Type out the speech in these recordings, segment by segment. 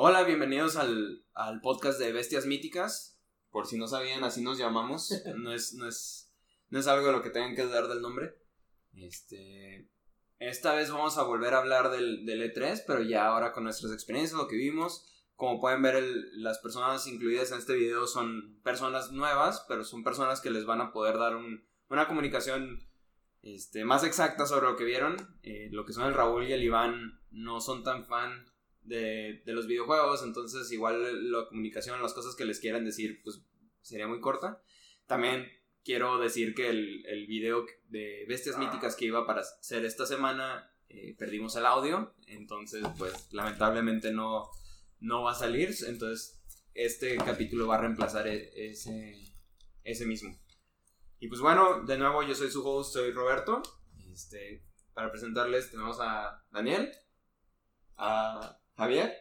Hola, bienvenidos al, al podcast de Bestias Míticas. Por si no sabían, así nos llamamos. No es, no es, no es algo de lo que tengan que dudar del nombre. Este, esta vez vamos a volver a hablar del, del E3, pero ya ahora con nuestras experiencias, lo que vimos. Como pueden ver, el- las personas incluidas en este video son personas nuevas, pero son personas que les van a poder dar un- una comunicación este, más exacta sobre lo que vieron. Eh, lo que son el Raúl y el Iván no son tan fan de, de los videojuegos, entonces igual la comunicación, las cosas que les quieran decir, pues sería muy corta. También quiero decir que el, el video de Bestias Míticas que iba para ser esta semana, eh, perdimos el audio, entonces pues lamentablemente no, no va a salir, entonces este capítulo va a reemplazar e- ese, ese mismo. Y pues bueno, de nuevo yo soy su host, soy Roberto. Este, para presentarles tenemos a Daniel, a Javier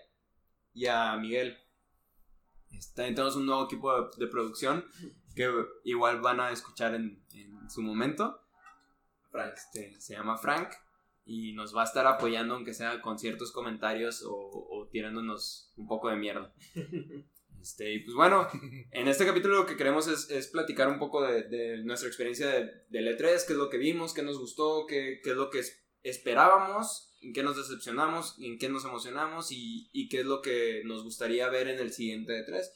y a Miguel. También tenemos un nuevo equipo de, de producción que igual van a escuchar en, en su momento. Este, se llama Frank y nos va a estar apoyando aunque sea con ciertos comentarios o, o tirándonos un poco de mierda. Este, y pues bueno, en este capítulo lo que queremos es, es platicar un poco de, de nuestra experiencia de, del E3, qué es lo que vimos, qué nos gustó, qué, qué es lo que es- esperábamos, en qué nos decepcionamos, en qué nos emocionamos y, y qué es lo que nos gustaría ver en el siguiente E3.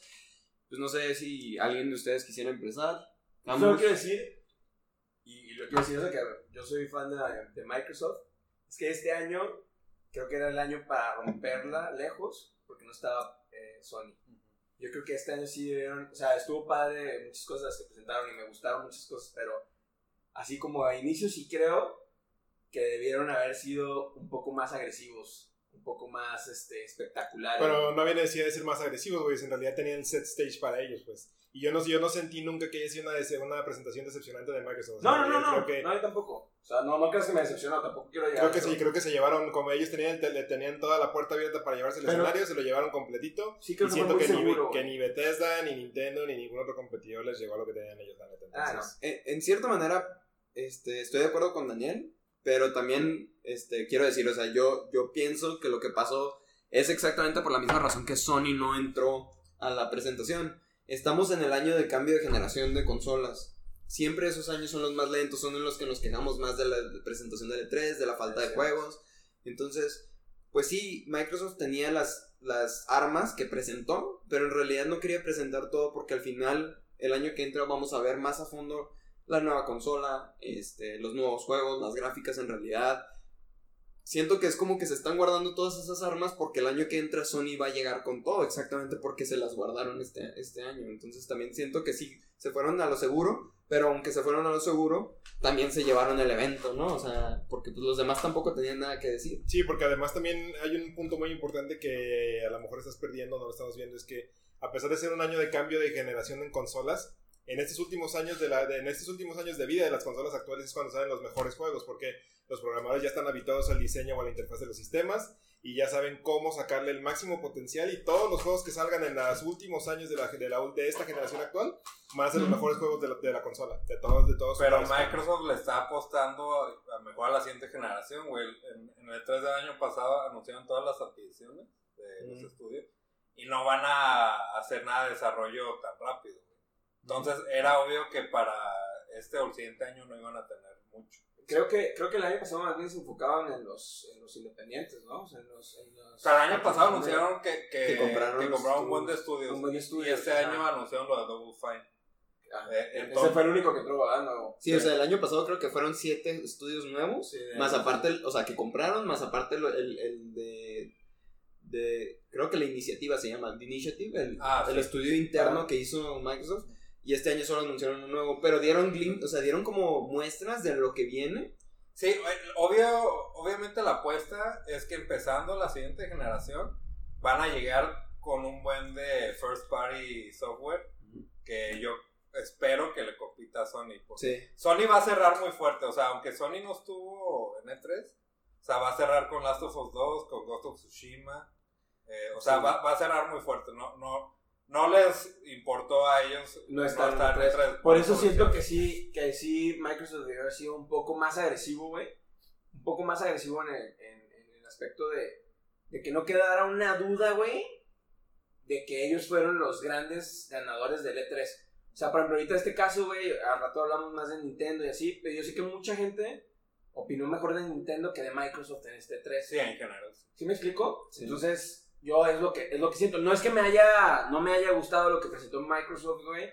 Pues no sé si alguien de ustedes quisiera empezar. Solo Ambos. quiero decir, y, y lo quiero decir, es de que yo soy fan de, de Microsoft, es que este año creo que era el año para romperla lejos, porque no estaba eh, Sony. Yo creo que este año sí debieron, o sea, estuvo padre muchas cosas que presentaron y me gustaron muchas cosas, pero así como a inicio sí creo que debieron haber sido un poco más agresivos, un poco más este, espectaculares. Pero no había necesidad de ser más agresivos, güey. En realidad tenían set stage para ellos, pues. Y yo no, yo no sentí nunca que haya sido una, presentación decepcionante de Microsoft. O sea, no, no, no, no, que, no, yo tampoco. O sea, no, no creas que me decepcionó, tampoco quiero llegar creo que sí, creo que se llevaron, como ellos tenían, tele- tenían toda la puerta abierta para llevarse el Pero- escenario, se lo llevaron completito. Sí Y creo que fue siento que ni, seguro. que ni Bethesda, ni Nintendo, ni ningún otro competidor les llegó a lo que tenían ellos, la neta. Ah, Entonces, En, en cierta manera, este, estoy de acuerdo con Daniel, pero también este, quiero decir, o sea, yo, yo pienso que lo que pasó es exactamente por la misma razón que Sony no entró a la presentación. Estamos en el año de cambio de generación de consolas. Siempre esos años son los más lentos, son en los que nos quejamos más de la presentación del E3, de la falta de juegos. Entonces, pues sí, Microsoft tenía las, las armas que presentó, pero en realidad no quería presentar todo porque al final, el año que entra, vamos a ver más a fondo la nueva consola, este, los nuevos juegos, las gráficas en realidad. Siento que es como que se están guardando todas esas armas porque el año que entra Sony va a llegar con todo, exactamente porque se las guardaron este, este año. Entonces también siento que sí, se fueron a lo seguro, pero aunque se fueron a lo seguro, también se llevaron el evento, ¿no? O sea, porque pues, los demás tampoco tenían nada que decir. Sí, porque además también hay un punto muy importante que a lo mejor estás perdiendo, no lo estamos viendo, es que a pesar de ser un año de cambio de generación en consolas, en estos últimos años de la, de- en estos últimos años de vida de las consolas actuales es cuando salen los mejores juegos, porque los programadores ya están habituados al diseño o a la interfaz de los sistemas y ya saben cómo sacarle el máximo potencial y todos los juegos que salgan en los últimos años de, la, de, la- de esta generación actual van a ser los mejores juegos de la, de la consola, de todos, de todos. Pero pares. Microsoft le está apostando a, a mejor a la siguiente generación, güey. En, en el 3 del año pasado anunciaron todas las adquisiciones de los Ujú. estudios y no van a hacer nada de desarrollo tan rápido. Entonces era obvio que para este o el siguiente año no iban a tener mucho. Creo que, creo que el año pasado más bien se enfocaban en los, en los independientes, ¿no? O sea, en los, en los- O sea, el año pasado anunciaron que, que, Que compraron que compraron un buen de estudios. Un buen de y estudios, este ajá. año anunciaron lo de Double Fine. Ah, Eh, Ese fue el único que entró ganando. Sí, o sea, el año pasado creo que fueron siete estudios nuevos. Sí, Más aparte, el- o sea, que compraron, más aparte lo- el, el de, de. Creo que la iniciativa se llama The Initiative, el, Ah, el sí. estudio interno Ah. que hizo Microsoft. Y este año solo anunciaron un nuevo, pero dieron o sea, dieron como muestras de lo que viene. Sí, eh, obvio, obviamente la apuesta es que empezando la siguiente generación van a llegar con un buen de first party software que yo espero que le compita a Sony. Sí. Sony va a cerrar muy fuerte, o sea, aunque Sony no estuvo en E3, o sea, va a cerrar con Last of Us 2, con Ghost of Tsushima, eh, o sea, Sí. va, va a cerrar muy fuerte, no, no, no les importó a ellos No estar en estar en E3. E3. Por eso siento que sí, que sí Microsoft debió haber sido un poco más agresivo, güey. Un poco más agresivo en el, en, en el aspecto de, de que no quedara una duda, güey, de que ellos fueron los grandes ganadores del E3. O sea, por ejemplo, ahorita este caso, güey, al rato hablamos más de Nintendo y así, pero yo sé que mucha gente opinó mejor de Nintendo que de Microsoft en este 3. Sí, en general. ¿Sí me explico? Sí. Entonces, yo es lo que es lo que siento. No es que me haya no me haya gustado lo que presentó Microsoft, güey,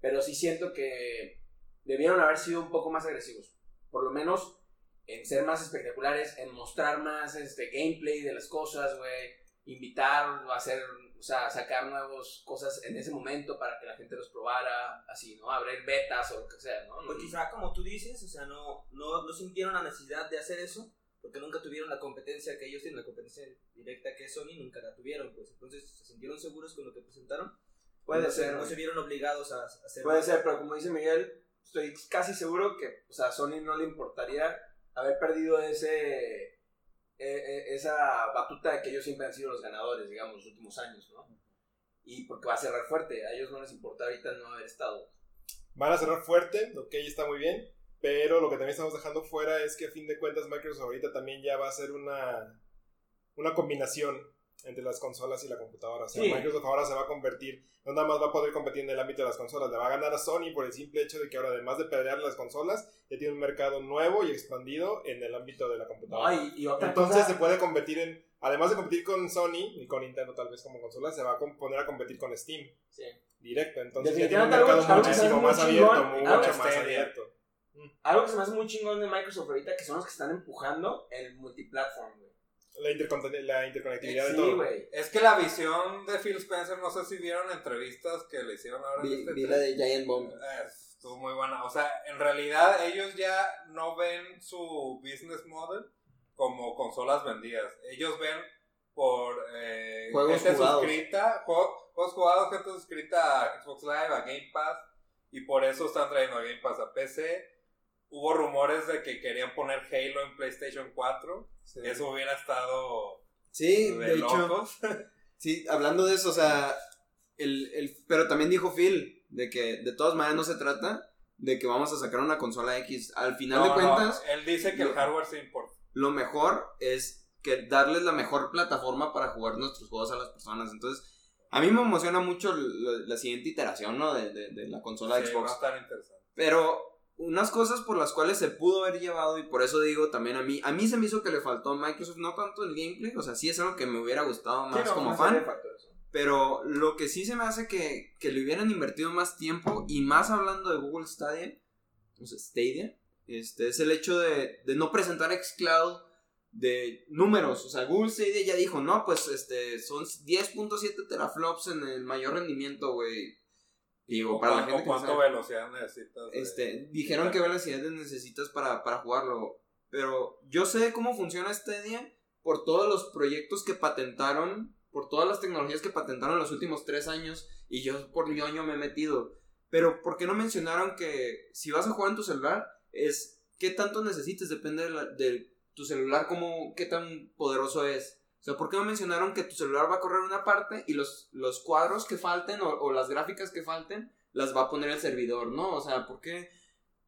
pero sí siento que debieron haber sido un poco más agresivos. Por lo menos en ser más espectaculares, en mostrar más este gameplay de las cosas, güey, invitar o hacer, o sea, sacar nuevas cosas en ese momento para que la gente los probara, así, ¿no? Abrir betas o lo que sea, ¿no? Pues quizá como tú dices, o sea, no, no, no sintieron la necesidad de hacer eso, porque nunca tuvieron la competencia que ellos tienen, la competencia directa que es Sony, nunca la tuvieron, pues entonces se sintieron seguros con lo que presentaron. Puede no se- ser, No se vieron obligados a, a hacer Puede ser, pero como dice Miguel, estoy casi seguro que o sea, a Sony no le importaría haber perdido ese e- e- esa batuta de que ellos siempre han sido los ganadores, digamos, los últimos años, ¿no? Y porque va a cerrar fuerte, a ellos no les importa ahorita no haber estado. Van a cerrar fuerte, ok, está muy bien. Pero lo que también estamos dejando fuera es que a fin de cuentas Microsoft ahorita también ya va a ser una, una combinación entre las consolas y la computadora. O sea, Sí. Microsoft ahora se va a convertir, no nada más va a poder competir en el ámbito de las consolas, le va a ganar a Sony por el simple hecho de que ahora además de pelear las consolas, ya tiene un mercado nuevo y expandido en el ámbito de la computadora. No, y, y otra Entonces cosa, se puede competir en, además de competir con Sony y con Nintendo tal vez como consola, se va a poner a competir con Steam Sí. directo. Entonces ya tiene un mercado muchísimo más abierto, mucho más abierto. Algo que se me hace muy chingón de Microsoft ahorita, que son los que están empujando el multiplatform, güey. La, la interconectividad de Sí, todo. güey. Es que la visión de Phil Spencer, no sé si vieron entrevistas que le hicieron ahora en Vi, este vi la de Giant Bomb. Eh, Estuvo muy buena. O sea, en realidad ellos ya no ven su business model como consolas vendidas. Ellos ven por eh, Juegos gente jugados. suscrita, juego- juegos jugados, gente suscrita a Xbox Live, a Game Pass, y por eso están trayendo a Game Pass a PC. Hubo rumores de que querían poner Halo en PlayStation 4. Eso hubiera estado Sí, de, de hecho. locos. Sí, hablando de eso, o sea, el, el, pero también dijo Phil de que de todas maneras no se trata de que vamos a sacar una consola X. Al final de no, cuentas, él dice que el lo- hardware se importa. lo mejor es que darles la mejor plataforma para jugar nuestros juegos a las personas. Entonces, a mí me emociona mucho la, la siguiente iteración, ¿no? De, de, de la consola Sí, va a Xbox. estar interesante. Pero unas cosas por las cuales se pudo haber llevado y por eso digo también a mí, a mí se me hizo que le faltó a Microsoft no tanto el gameplay, o sea, sí es algo que me hubiera gustado más Sí, no, como fan. Pero lo que sí se me hace que, que le hubieran invertido más tiempo, y más hablando de Google Stadia, o sea, Stadia, este, es el hecho de, de no presentar xCloud de números. O sea, Google Stadia ya dijo, no, pues este, son 10.7 teraflops en el mayor rendimiento, güey. Digo, ¿O para la gente que no ¿Cuánto sabe. velocidad necesitas? de- Este, dijeron qué velocidades necesitas para, para jugarlo. Pero yo sé cómo funciona Stadia por todos los proyectos que patentaron, por todas las tecnologías que patentaron en los últimos tres años. Y yo por ñoño me he metido. Pero ¿por qué no mencionaron que si vas a jugar en tu celular, es qué tanto necesites? Depende de, la- de tu celular, cómo, qué tan poderoso es. O sea, ¿por qué no mencionaron que tu celular va a correr una parte y los, los cuadros que falten o, o las gráficas que falten las va a poner el servidor, ¿no? O sea, ¿por qué,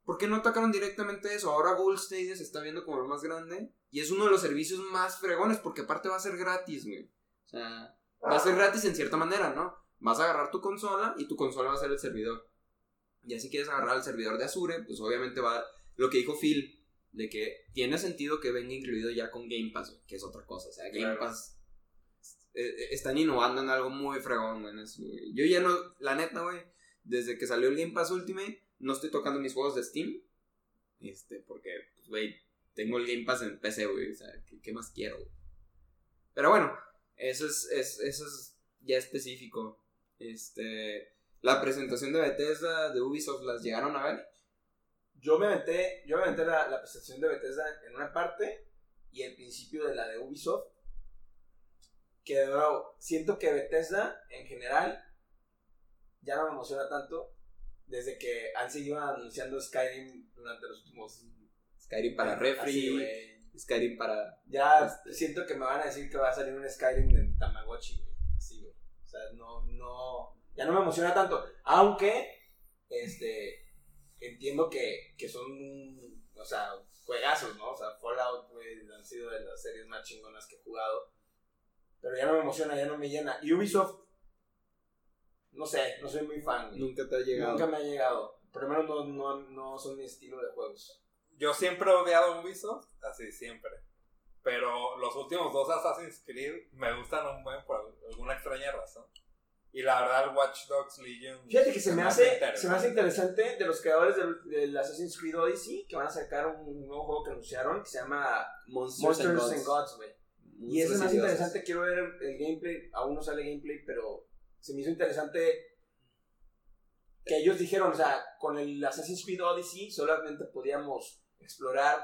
¿por qué no tocaron directamente eso? Ahora Google Stadia se está viendo como lo más grande y es uno de los servicios más fregones porque aparte va a ser gratis, güey. O sea, va a ser gratis en cierta manera, ¿no? Vas a agarrar tu consola y tu consola va a ser el servidor. Y si quieres agarrar el servidor de Azure, pues obviamente va lo que dijo Phil, de que tiene sentido que venga incluido ya con Game Pass, que es otra cosa. O sea, Game Claro. Pass eh, eh, están innovando en algo muy fregón, güey. Yo ya no, la neta, güey, desde que salió el Game Pass Ultimate, no estoy tocando mis juegos de Steam. Este, porque, pues, güey, tengo el Game Pass en PC, güey. O sea, ¿qué, qué más quiero, güey? Pero bueno, eso es, es- eso es ya específico. Este, la presentación de Bethesda, de Ubisoft, ¿las llegaron a ver? Yo me aventé, yo me aventé la, la presentación de Bethesda en una parte y el principio de la de Ubisoft. Que de nuevo, siento que Bethesda en general ya no me emociona tanto desde que han seguido anunciando Skyrim durante los últimos. Skyrim para refri. Skyrim para... Ya Este. siento que me van a decir que va a salir un Skyrim de Tamagotchi, güey. Así, güey. O sea, no, no. Ya no me emociona tanto. Aunque, este. Entiendo que, que son. O sea, juegazos, ¿no? O sea, Fallout, han sido de las series más chingonas que he jugado. Pero ya no me emociona, ya no me llena. Y Ubisoft, no sé, no soy muy fan. güey. Nunca te ha llegado. Nunca me ha llegado. Por lo menos no, no, no son mi estilo de juegos. Yo siempre he odiado Ubisoft, así siempre. Pero los últimos dos Assassin's Creed me gustan un buen por alguna extraña razón. Y la verdad, el Watch Dogs Legion. Fíjate que se me hace, interesante. se me hace interesante de los creadores del, del Assassin's Creed Odyssey que van a sacar un nuevo juego que anunciaron que se llama Monsters, and Monsters Gods. and Gods, güey. Y eso es más interesante, quiero ver el gameplay, aún no sale gameplay, pero se me hizo interesante que ellos dijeron, o sea, con el Assassin's Creed Odyssey solamente podíamos explorar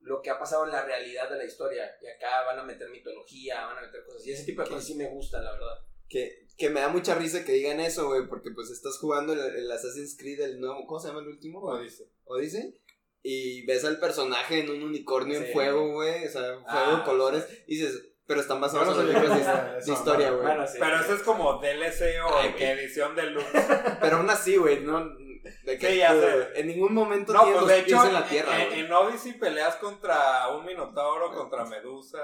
lo que ha pasado en la realidad de la historia. Y acá van a meter mitología, van a meter cosas. Y ese tipo de cosas sí me gustan, la verdad. Que, que me da mucha risa que digan eso, güey, porque pues estás jugando el, el Assassin's Creed, el nuevo, ¿cómo se llama el último? Como dice. Odyssey. Y ves al personaje en un unicornio Sí. en fuego, güey, o sea, fuego, Ah, colores, y dices, pero están basados no en sabía libros de, de historia, güey. Bueno, sí. Pero eso es como DLC o Ay, edición deluxe. Pero aún así, güey, no. De que, Sí, ya sé. En ningún momento No, tienes pues los de hecho, en la tierra, en, güey. en Odyssey peleas contra un minotauro, contra Medusa.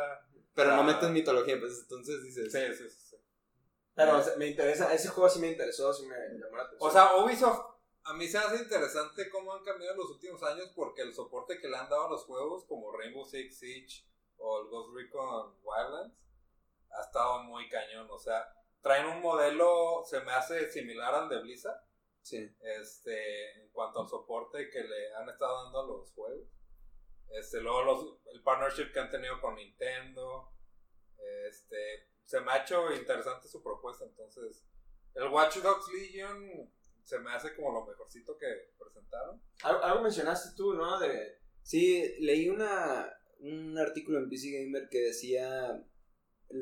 Pero no Ah. meten mitología, pues entonces dices. Sí, sí, sí. Pero o sea, me interesa, ese juego sí me interesó, sí me llamó la atención. O sea, Ubisoft, a mí se hace interesante cómo han cambiado en los últimos años porque el soporte que le han dado a los juegos como Rainbow Six Siege o el Ghost Recon Wildlands ha estado muy cañón. O sea, traen un modelo, se me hace similar al de Blizzard, Sí. este, en cuanto al soporte que le han estado dando a los juegos. Este, luego los, el partnership que han tenido con Nintendo. Este, se me ha hecho interesante su propuesta. Entonces, el Watch Dogs Legion se me hace como lo mejorcito que presentaron. algo, mencionaste tú, ¿no? De, Sí, leí una, un artículo en PC Gamer que decía,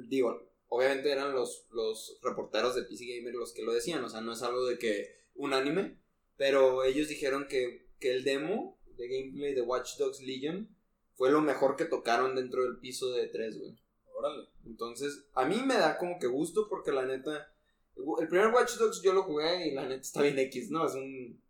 digo, obviamente eran los, los reporteros de PC Gamer los que lo decían, o sea, no es algo de que unánime, pero ellos dijeron que, que el demo de gameplay de Watch Dogs Legion fue lo mejor que tocaron dentro del piso de 3, güey. Órale. Entonces, a mí me da como que gusto porque la neta, el primer Watch Dogs yo lo jugué y la neta está bien X, ¿no? Es un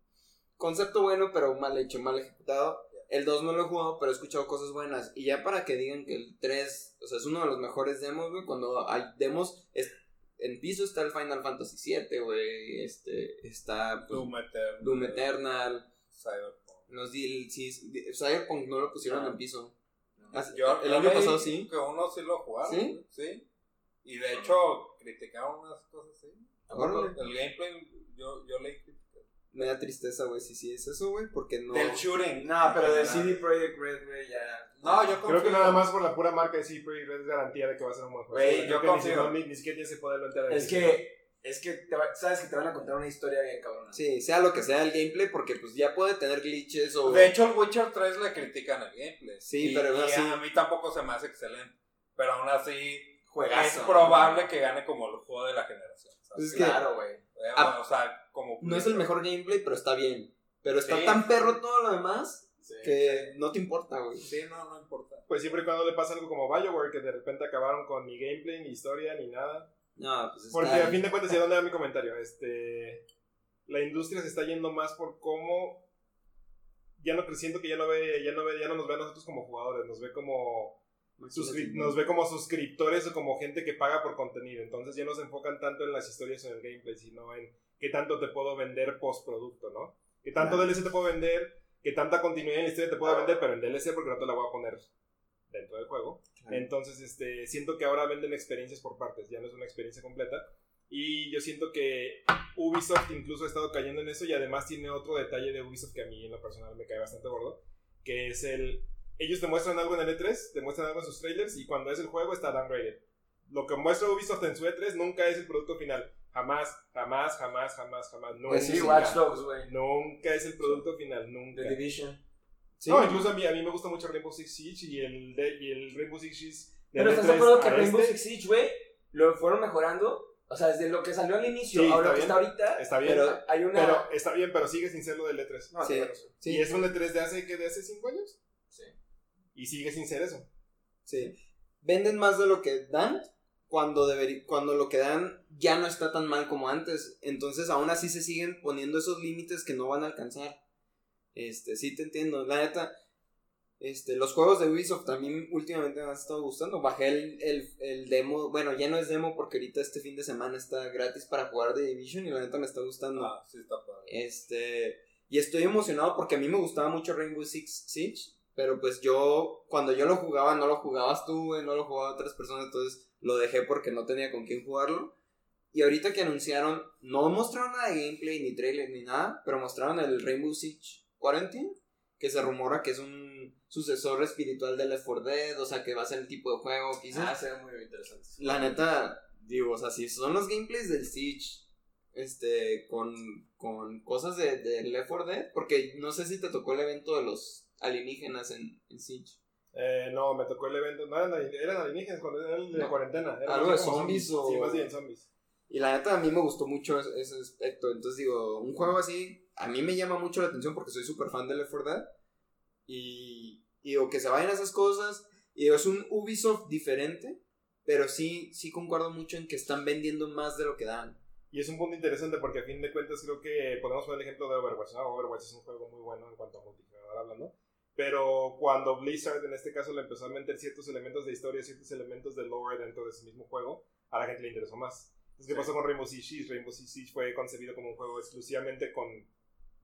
concepto bueno, pero mal hecho, mal ejecutado. El 2 no lo he jugado, pero he escuchado cosas buenas. Y ya para que digan que el 3, o sea, es uno de los mejores demos, güey, cuando hay demos, es, en piso está el Final Fantasy VII, güey, este, está pues, Doom Eternal. Doom Eternal, Cyberpunk. los DLCs, Cyberpunk no lo pusieron No. en piso. Ah, Yo, el yo año pasado sí. Que uno sí lo jugaron. ¿Sí? Sí. Y de hecho, criticaron unas cosas así. Órale. El gameplay, yo, yo leí. Me da tristeza, güey, si sí es eso, güey, porque no... Del shooting. no, pero de Ah. CD Projekt Red, güey, ya. No, yo confío. Creo que nada más por la pura marca de CD Projekt Red es garantía de que va a ser un buen juego. Güey, Creo yo que ni, confío. ni, ni siquiera tienes que poderlo entrar Es que, es que te va- sabes que te van a contar una historia bien cabrona. Sí, sea lo que sea el gameplay, porque pues ya puede tener glitches o... De hecho, el Witcher 3 le critican el gameplay. Sí, Y- pero aún y así- a mí tampoco se me hace excelente. Pero aún así, Juegazo. es probable que gane como el juego de la generación. ¿sabes? Es que- Claro, güey. Eh, Ah, o sea, como. No es el mejor gameplay, pero está bien. Pero está Sí. tan perro todo lo demás Sí. que no te importa, güey. Sí, no, no importa. Pues siempre y cuando le pasa algo como Bioware, que de repente acabaron con ni gameplay, ni historia, ni nada. No, pues está... Porque a fin de cuentas, ¿y a dónde va mi comentario? Este, la industria se está yendo más por cómo ya no siento que ya no ve, ya no ve, ya no nos ve a nosotros como jugadores, nos ve como nos ve como suscriptores o como gente que paga por contenido. Entonces ya no se enfocan tanto en las historias o en el gameplay, sino en qué tanto te puedo vender postproducto, ¿no? Qué tanto DLC te puedo vender, qué tanta continuidad en la historia te puedo vender, pero en DLC porque no te la voy a poner dentro del juego. Claro. Entonces, este, siento que ahora venden experiencias por partes, ya no es una experiencia completa. Y yo siento que Ubisoft incluso ha estado cayendo en eso y además tiene otro detalle de Ubisoft que a mí en lo personal me cae bastante gordo, que es el... Ellos te muestran algo en el E3, te muestran algo en sus trailers y cuando es el juego está downgraded. Lo que muestra Ubisoft en su E3 nunca es el producto final. Jamás, jamás, jamás, jamás, jamás. Nunca, Pues sí, Watch Dogs, güey. nunca es el producto final, nunca. The Division. Sí. No, incluso a mí, a mí me gusta mucho Rainbow Six Siege y el, de- y el Rainbow Six Siege. de Pero estás E3 de acuerdo que Rainbow este, Six Siege, güey, lo fueron mejorando. O sea, desde lo que salió al inicio Sí, a lo que está ahorita, Está bien, Pero- pero, hay una. está bien, pero sigue sin ser lo del E3. No, Sí. sí. Y es un E3 de hace, ¿qué? ¿De hace 5 años? Sí. Y sigue sin ser eso. Sí. Venden más de lo que dan cuando, deberi- cuando lo que dan ya no está tan mal como antes. Entonces aún así se siguen poniendo esos límites que no van a alcanzar. Este, sí te entiendo. La neta, Este, los juegos de Ubisoft también últimamente me han estado gustando. Bajé el, el, el demo, bueno, ya no es demo porque ahorita este fin de semana está gratis para jugar de Division y la neta me está gustando. Ah, sí, está padre. Este, y estoy emocionado porque a mí me gustaba mucho Rainbow Six Siege, pero pues yo, cuando yo lo jugaba, no lo jugabas tú, no lo jugaban otras personas, entonces lo dejé porque no tenía con quién jugarlo. Y ahorita que anunciaron, no mostraron nada de gameplay, ni trailer, ni nada, pero mostraron el Rainbow Siege Quarantine, que se rumora que es un sucesor espiritual de Left 4 Dead, o sea, que va a ser el tipo de juego, quizás. Ah, se ve muy interesante. La neta, digo, o sea, si son los gameplays del Siege, este, con, con cosas de, de Left 4 Dead, porque no sé si te tocó el evento de los alienígenas en, en Siege. Eh, no, me tocó el evento. No eran, eran alienígenas cuando era el de No. cuarentena. Eran ¿Algo de zombies o- Sí, más bien zombies. Y la neta, a mí me gustó mucho ese, ese aspecto. Entonces digo, un juego así, a mí me llama mucho la atención porque soy súper fan de Left 4 Dead. Y, y digo, que se vayan esas cosas. Y es un Ubisoft diferente, pero sí, sí concuerdo mucho en que están vendiendo más de lo que dan. Y es un punto interesante porque a fin de cuentas creo que podemos poner el ejemplo de Overwatch. ¿no? Overwatch es un juego muy bueno en cuanto a multijugador hablando. Pero cuando Blizzard en este caso le empezó a meter ciertos elementos de historia, ciertos elementos de lore dentro de ese mismo juego, a la gente le interesó más. Entonces, ¿qué pasó con Rainbow Six Siege? Rainbow Six Siege fue concebido como un juego exclusivamente con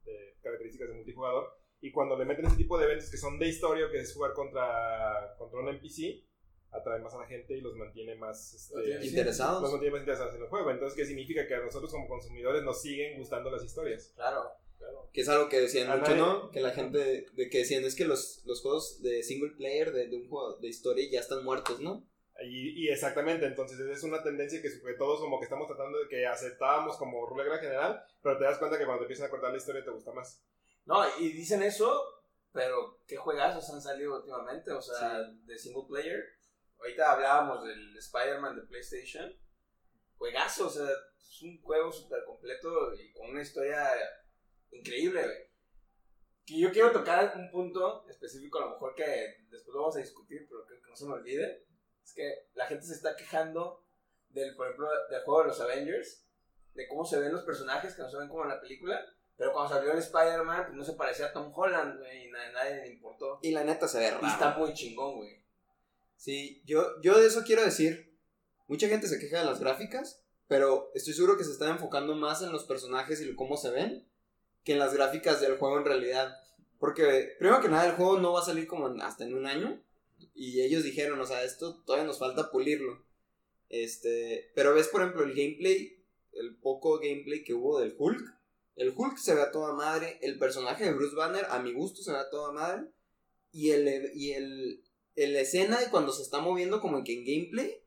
eh, características de multijugador. Y cuando le meten ese tipo de eventos que son de historia, que es jugar contra, contra un NPC, atrae más a la gente y los mantiene más este, Los ¿Interesados? nos mantiene más interesados en el juego. Entonces, ¿qué significa? Que a nosotros como consumidores nos siguen gustando las historias. Claro, claro. Que es algo que decían A mucho, nadie- ¿no? Que la gente, de que decían, es que los, los juegos de single player, de, de un juego de historia, ya están muertos, ¿no? Y, y exactamente, entonces es una tendencia que, todos como que estamos tratando de que aceptábamos como regla general, pero te das cuenta que cuando te empiezan a cortar la historia te gusta más. No, y dicen eso, pero ¿qué juegazos han salido últimamente? O sea, de single player. Ahorita hablábamos del Spider-Man de PlayStation. Juegazo, o sea, es un juego súper completo y con una historia increíble, güey. Que yo quiero tocar un punto específico, a lo mejor que después lo vamos a discutir, pero que, que no se me olvide. Es que la gente se está quejando del, por ejemplo, del juego de los Avengers, de cómo se ven los personajes, que no se ven como en la película. Pero cuando salió el Spider-Man, pues no se parecía a Tom Holland, güey, y na- nadie le importó. Y la neta se ve Y raro. está muy chingón, güey. Sí, yo, yo de eso quiero decir, mucha gente se queja de las gráficas, pero estoy seguro que se están enfocando más en los personajes y cómo se ven que en las gráficas del juego en realidad. Porque, primero que nada, el juego no va a salir como hasta en un año. Y ellos dijeron, o sea, esto todavía nos falta pulirlo. Este, pero ves, por ejemplo, el gameplay, el poco gameplay que hubo del Hulk. El Hulk se ve a toda madre, el personaje de Bruce Banner, a mi gusto, se ve a toda madre. Y el, y el, en la escena de cuando se está moviendo como que en gameplay,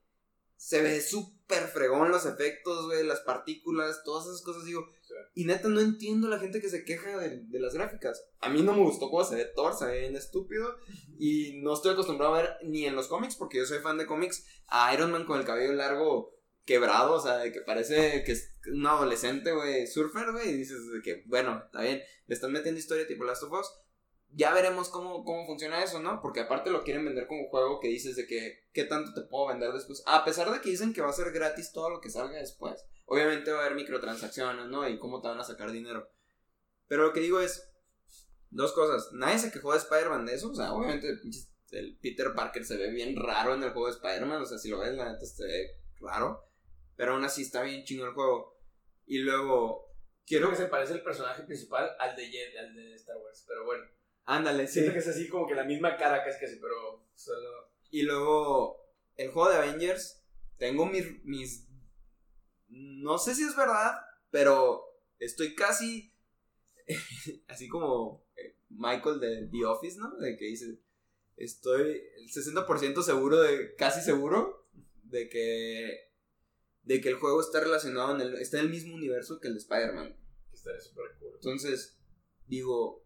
se ve súper fregón los efectos, güey, las partículas, todas esas cosas, digo. Y neta, no entiendo la gente que se queja de, de las gráficas. A mí no me gustó cómo se ve Thor, ve bien estúpido. Y no estoy acostumbrado a ver ni en los cómics, porque yo soy fan de cómics, a Iron Man con el cabello largo quebrado, o sea, de que parece que es un adolescente, güey, surfer, güey, y dices que, bueno, está bien, le están metiendo historia tipo Last of Us, ya veremos cómo, cómo funciona eso, ¿no? Porque aparte lo quieren vender como juego que dices de que, ¿qué tanto te puedo vender después? A pesar de que dicen que va a ser gratis todo lo que salga después. Obviamente va a haber microtransacciones, ¿no? Y cómo te van a sacar dinero. Pero lo que digo es, dos cosas, nadie se quejó de Spider-Man de eso, o sea, obviamente el Peter Parker se ve bien raro en el juego de Spider-Man, o sea, si lo ves, la neta se ve raro, pero aún así está bien chingo el juego. Y luego, Quiero quiero que se parece el personaje principal al de, Jedi- al de Star Wars, pero bueno. Ándale, sí. Siento que es así como que la misma cara casi casi, pero solo... Y luego, el juego de Avengers, tengo mis, mis... No sé si es verdad, pero estoy casi... así como eh, Michael de The Office, ¿no? De que dice, estoy el 60% seguro de, casi seguro, de que... De que el juego está relacionado en el... Está en el mismo universo que el de Spider-Man. que Estaría súper cool. Entonces, digo,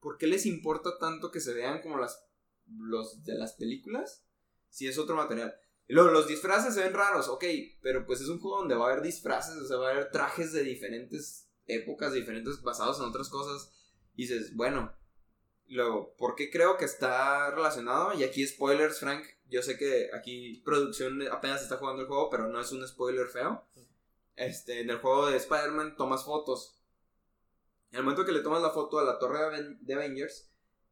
¿por qué les importa tanto que se vean como las los de las películas? Si es otro material. Luego, los disfraces se ven raros, ok, pero pues es un juego donde va a haber disfraces, o sea, va a haber trajes de diferentes épocas, diferentes basados en otras cosas. Y dices, bueno, luego, ¿por qué creo que está relacionado? Y aquí spoilers, Frank. Yo sé que aquí producción apenas está jugando el juego, pero no es un spoiler feo. Este, en el juego de Spider-Man tomas fotos. En el momento que le tomas la foto a la torre de Avengers,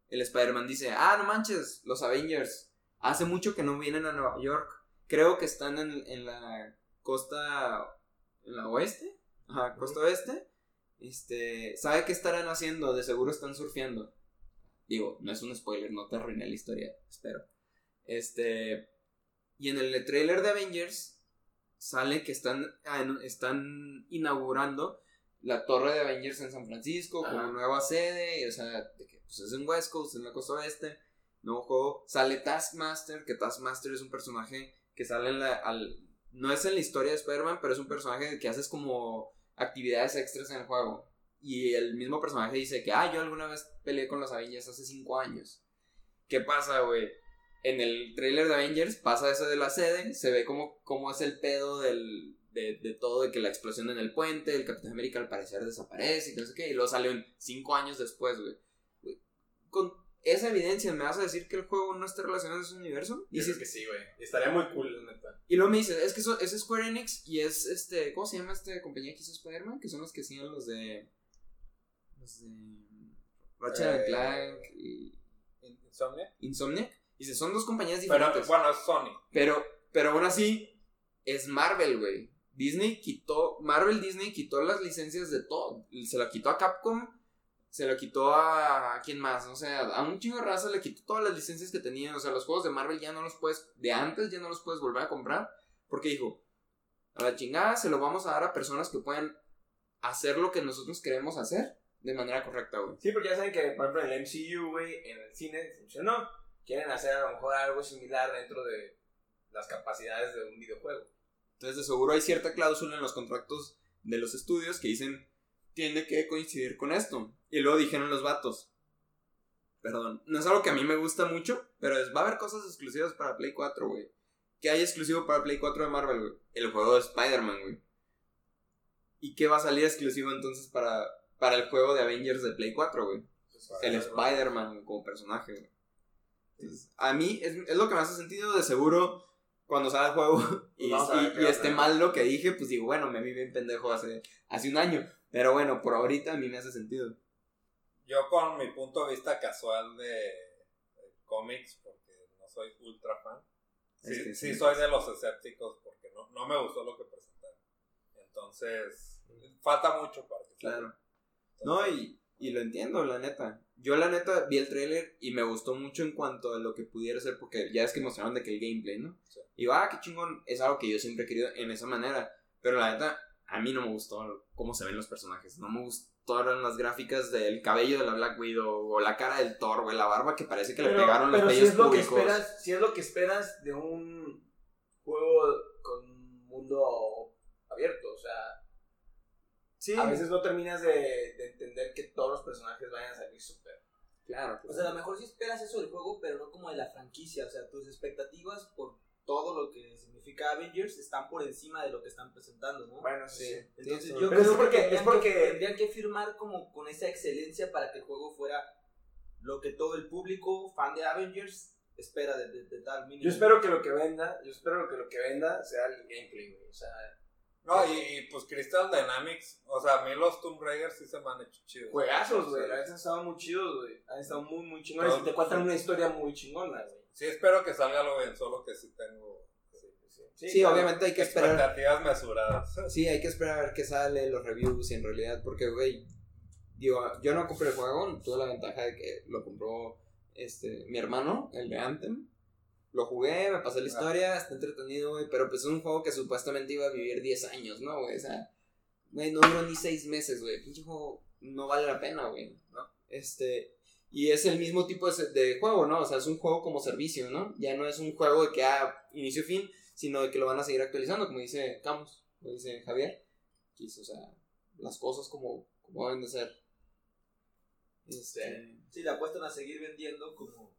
el Spider-Man dice, ah, no manches, los Avengers, hace mucho que no vienen a Nueva York. Creo que están en, en la costa, en la oeste, ajá, costa oeste. Este, ¿sabe qué estarán haciendo? De seguro están surfeando. Digo, no es un spoiler, no te arruiné la historia, espero. Este, y en el trailer de Avengers sale que están, ah, están inaugurando la torre de Avengers en San Francisco como Ajá. nueva sede, o sea, de que pues es en West Coast, en la costa oeste. Nuevo juego, sale Taskmaster, que Taskmaster es un personaje que sale en la, al, no es en la historia de Spider-Man, pero es un personaje que haces como actividades extras en el juego. Y el mismo personaje dice que, ah, yo alguna vez peleé con los Avengers hace 5 años. ¿Qué pasa, güey? En el trailer de Avengers pasa eso de la sede, se ve como, es el pedo del, de, de todo, de que la explosión en el puente, el Capitán América al parecer desaparece y no sé qué, y luego salió en 5 años después. Güey, Con esa evidencia, ¿me vas a decir que el juego no está relacionado a ese universo? Y, Yo si- creo que sí, güey. Estaría muy cool, la neta. y luego me dice, es que eso, es Square Enix y es este, ¿cómo se llama esta compañía que hizo Spider-Man? Que son los que hacían los de. Los de. Ratchet Eh, Clank y Insomnia. Insomniac. Dice, son dos compañías Pero diferentes. bueno, es Sony. Pero, pero aún así, es Marvel, güey. Disney quitó, Marvel Disney quitó las licencias de todo. Se la quitó a Capcom, se la quitó a, ¿a quién más, o sea, a un chingo de raza le quitó todas las licencias que tenían. O sea, los juegos de Marvel ya no los puedes, de antes ya no los puedes volver a comprar. Porque dijo, a la chingada se lo vamos a dar a personas que puedan hacer lo que nosotros queremos hacer de manera correcta, güey. Sí, porque ya saben que, por ejemplo, en el MCU, güey, en el cine funcionó. Quieren hacer a lo mejor algo similar dentro de las capacidades de un videojuego. Entonces, de seguro hay cierta cláusula en los contratos de los estudios que dicen tiene que coincidir con esto. Y luego dijeron los vatos. Perdón, no es algo que a mí me gusta mucho, pero es, va a haber cosas exclusivas para Play 4, güey. ¿Qué hay exclusivo para Play 4 de Marvel, güey? El juego de Spider-Man, güey. ¿Y qué va a salir exclusivo entonces para, para el juego de Avengers de Play 4, güey? El Spider-Man como personaje, güey. Entonces, a mí es, es lo que me hace sentido. De seguro, cuando salga el juego y, y- esté mal lo que dije, pues digo, bueno, me vi bien pendejo hace, hace un año. Pero bueno, por ahorita a mí me hace sentido. Yo con mi punto de vista casual de, de cómics, porque no soy ultra fan, sí, soy de los escépticos porque no, no me gustó lo que presentaron. Entonces, falta mucho para que. Claro. No, y, y lo entiendo, la neta. Yo, la neta, vi el tráiler y me gustó mucho en cuanto a lo que pudiera ser, porque ya es que mostraron de que el gameplay, ¿no? Sí. Y va, ah, qué chingón, es algo que yo siempre he querido en esa manera. Pero la neta, a mí no me gustó cómo se ven los personajes. No me gustaron las gráficas del cabello de la Black Widow, o la cara del Thor, güey, la barba que parece que le pegaron los pero si es lo que públicos. esperas, si es lo que esperas de un juego con un mundo abierto, o sea, Sí, a veces no terminas de, de entender que todos los personajes vayan a salir súper. claro. O sea, a lo mejor sí esperas eso del juego, pero no como de la franquicia. O sea, tus expectativas por todo lo que significa Avengers están por encima de lo que están presentando, ¿no? Bueno, sí. Sí. Entonces yo es creo porque- que tendrían, es porque- que tendrían que firmar como con esa excelencia para que el juego fuera lo que todo el público fan de Avengers espera de, de- de tal mínimo. Yo espero que lo que venda, yo espero que lo que venda sea el gameplay, güey. O sea, No, y, y, pues Crystal Dynamics, o sea, a mí los Tomb Raiders sí se me han hecho chidos. juegazos, güey. La verdad han estado muy chidos, güey. Han estado muy, muy chingones. Y te cuentan una historia muy chingona, güey. Sí, espero que salga algo bien, solo que sí tengo Sí, claro. obviamente hay que esperar. expectativas mesuradas. Sí, hay que esperar a ver qué sale, los reviews y en realidad, porque, güey, digo, yo no compré el juego, tuve la ventaja de que lo compró este, mi hermano, el de Anthem. Lo jugué, me pasé la historia, está entretenido, güey, pero pues es un juego que supuestamente iba a vivir 10 años, ¿no, güey? O sea, güey, no duró ni 6 meses, güey. Pinche juego no vale la pena, güey, ¿no? Este, y es el mismo tipo de, de juego, ¿no? O sea, es un juego como servicio, ¿no? Ya no es un juego de que, ah, inicio fin, sino de que lo van a seguir actualizando, como dice Camus, como dice Javier. O sea, las cosas como, como deben de ser. Este, Sí, la apuestan a seguir vendiendo como...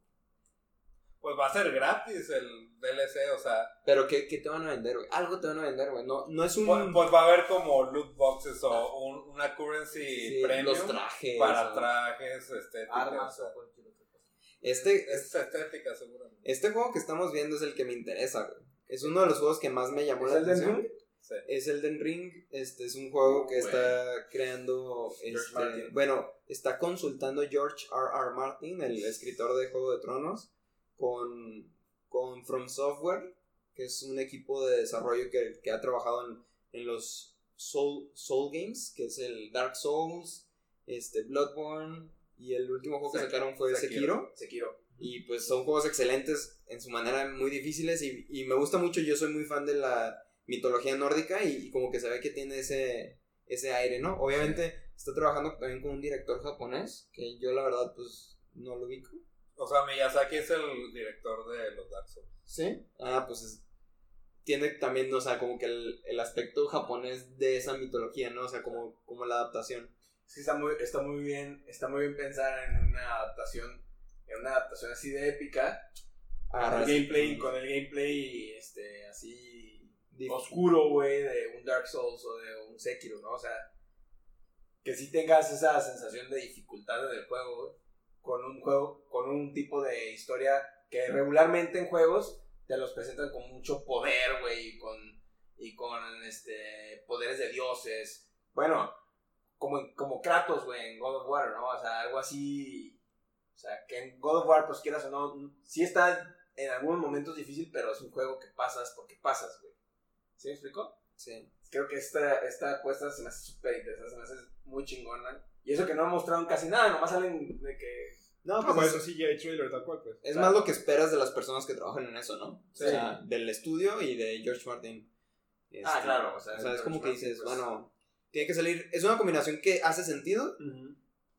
Pues va a ser gratis el DLC, o sea, Pero ¿qué, qué te van a vender, güey? Algo te van a vender, güey. No, no es un... pues, pues va a haber como loot boxes o un- una currency sí, premium los trajes. para o- trajes, estéticas. Armas o sea, o cualquier otra cosa. Este, es estética seguramente. este juego que estamos viendo es el que me interesa, güey. Es uno de los juegos que más me llamó ¿Es la atención. Doom? Sí. es Elden Ring. Este es un juego que está creando. Este, bueno, está consultando George R. R. Martin, el escritor de Juego de Tronos, con, con From Software, que es un equipo de desarrollo que, que ha trabajado en, en los Soul, Soul Games, que es el Dark Souls, este, Bloodborne. Y el último juego que sacaron fue Sekiro. Sekiro. Y pues son juegos excelentes en su manera, muy difíciles. Y, y me gusta mucho, yo soy muy fan de la mitología nórdica y, y como que se ve que tiene ese, ese aire, ¿no? Obviamente está trabajando también con un director japonés, que yo la verdad pues no lo ubico. O sea, Miyazaki es el director de los Dark Souls. ¿Sí? Ah, pues es- tiene también, o sea, como que el, el aspecto japonés de esa mitología, ¿no? O sea, como, como la adaptación. Sí, está muy, está muy bien, está muy bien pensar en una adaptación, en una adaptación así de épica, con el Agarras- gameplay, con el gameplay, este, así Dif- oscuro, güey, de un Dark Souls o de un Sekiro, ¿no? O sea, que sí tengas esa sensación de dificultad en el juego, con un juego, con un tipo de historia que regularmente en juegos te los presentan con mucho poder, güey, y con, y con, este, poderes de dioses. Bueno, como, como Kratos, güey, en God of War, ¿no? O sea, algo así, o sea, que en God of War, pues quieras o no, sí está en algunos momentos difícil, pero es un juego que pasas porque pasas, güey. ¿Sí me explico? Sí. Creo que esta, esta apuesta se me hace súper interesante, se me hace muy chingona. Y eso que no mostraron casi nada, nomás salen de que... No, No, pues pues es, eso sí, ya hay trailer, tal cual, pues. es más lo que esperas de las personas que trabajan en eso, ¿no? Sí. O sea, del estudio y de George Martin. Este, Ah, claro, o sea, es George como que Martin, dices, pues. bueno, tiene que salir, es una combinación que hace sentido,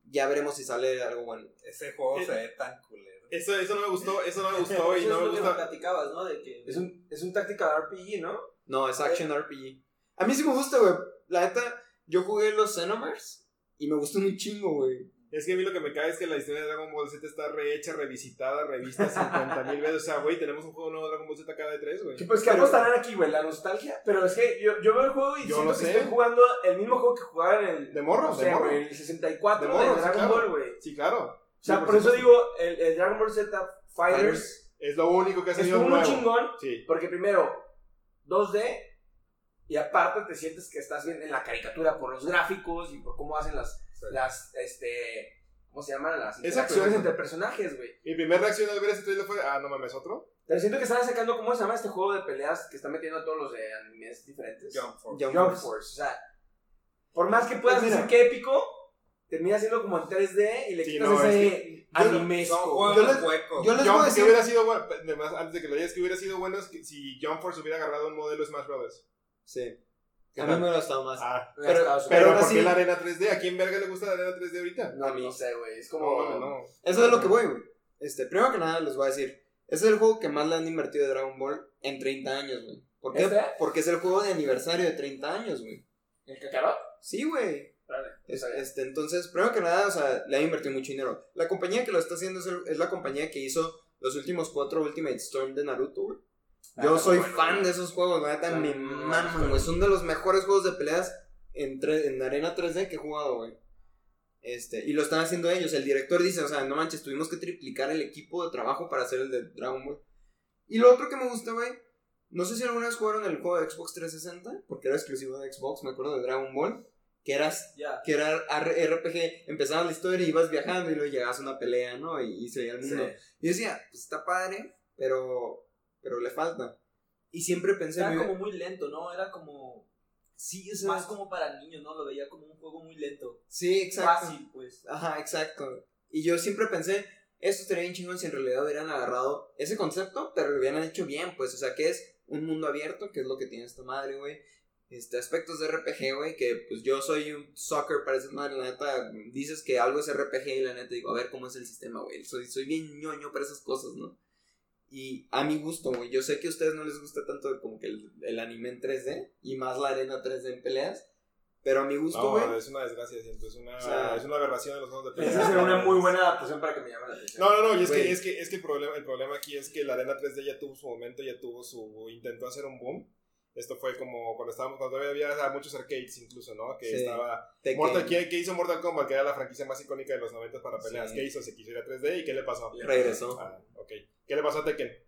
ya veremos si sale algo bueno. Ese juego Eh, se ve tan culero. Eso, eso no me gustó, eso no me gustó y Eso no es me lo que nos gusta. platicabas, ¿no? De que Es un, es un tactical RPG, ¿no? No, es Action RPG. A mí sí me gusta, güey. La neta, yo jugué los Xenoverse y me gustó un chingo, güey. Es que a mí lo que me cae es que la historia de Dragon Ball Z está rehecha, revisitada, revista 50 mil veces. O sea, güey, tenemos un juego nuevo de Dragon Ball Z cada de tres, güey. Que pues que apostarán aquí, güey, la nostalgia. Pero es que yo, yo veo el juego y Yo siento que sé. estoy jugando el mismo juego que jugaba en el... De morro, no de sé, morro. güey, el 64 De de, morro, sí, Dragon claro. Ball, güey. Sí, claro. O sea, Sí, por, eso digo, el, el Dragon Ball Z Fighters Es lo único que ha salido estuvo muy nuevo. chingón. Sí. Porque primero, 2D, y aparte te sientes que estás bien en la caricatura por los gráficos y por cómo hacen las, Sí. Las este, ¿cómo se llaman? Las interacciones entre personajes, güey. Mi primera reacción al ver ese trailer fue, ah, no mames, ¿otro? Pero siento que están sacando, ¿cómo se llama este juego de peleas que están metiendo a todos los de animes diferentes? Jump Force. Jump Force. Force. O sea, por más que puedas Pues mira. decir que épico, termina siendo como en 3D y le Sí, quitas no, ese yo-. Son güey. juegos les- huecos. yo les- Jump, voy a que decir- hubiera sido bueno, además, antes de que lo digas, que hubiera sido bueno es que si Jump Force hubiera agarrado un modelo Smash Brothers. Sí. A mí me hubiera gustado más. Ah, pero- pero ¿por qué la arena 3D? ¿A quién verga le gusta la arena 3D ahorita? No, no sé, güey. Es como. No, mames, no. Eso es lo que voy, güey. Este, primero que nada les voy a decir, es el juego que más le han invertido de Dragon Ball en 30 años, güey. ¿Por qué? ¿Este? Porque es el juego de aniversario de 30 años, güey. ¿El cacarot? Sí, güey. Vale, Es- este, entonces, primero que nada, o sea, le han invertido mucho dinero. La compañía que lo está haciendo es, el- es la compañía que hizo los últimos cuatro Ultimate Storm de Naruto, güey. Yo Ah, soy bueno, fan de esos juegos, la neta, me maman, güey. Son de los mejores juegos de peleas en, en arena 3D que he jugado, güey. Este, y lo están haciendo ellos. El director dice, o sea, no manches, tuvimos que triplicar el equipo de trabajo para hacer el de Dragon Ball. Y lo otro que me gusta, güey, no sé si alguna vez jugaron el juego de Xbox 360, porque era exclusivo de Xbox, me acuerdo de Dragon Ball, que eras Ya. que era RPG, empezaba la historia y ibas viajando y luego llegabas a una pelea, ¿no? Y, y se veía el mundo. Y decía, pues está padre, pero, pero le falta. Y siempre pensé, Era como muy lento, ¿no? Era como. sí, o sea, Más como para niños, ¿no? Lo veía como un juego muy lento. sí, exacto. Fácil, pues. Ajá, exacto. Y yo siempre pensé, esto estaría bien chingón si en realidad hubieran agarrado ese concepto, pero lo hubieran hecho bien, pues, o sea, que es un mundo abierto, que es lo que tiene esta madre, güey. Este, aspectos de RPG, güey, que pues yo soy un soccer para esa madre, la neta, dices que algo es RPG y la neta digo, a ver cómo es el sistema, güey. Soy, soy bien ñoño para esas cosas, ¿no? Y a mi gusto, güey, yo sé que a ustedes no les gusta tanto como que el, el anime en 3D y más la arena 3D en peleas, pero a mi gusto, güey. No, es una desgracia, siento. Es una, O sea, es una aberración de los juegos de pelea. Esa sería una muy buena adaptación para que me llame la atención. No, no, no, y es que, es que, es que el, problema, el problema aquí es que la arena 3D ya tuvo su momento, ya tuvo su. intentó hacer un boom. Esto fue como cuando estábamos, cuando todavía había muchos arcades incluso, ¿no? Que Sí. estaba. Tekken. Mortal, ¿qué, qué hizo Mortal Kombat? Que era la franquicia más icónica de los 90 para peleas. Sí. ¿Qué hizo? Se quiso ir a 3D y ¿qué le pasó? Regresó. Ah, ok. ¿Qué le pasó a Tekken? Le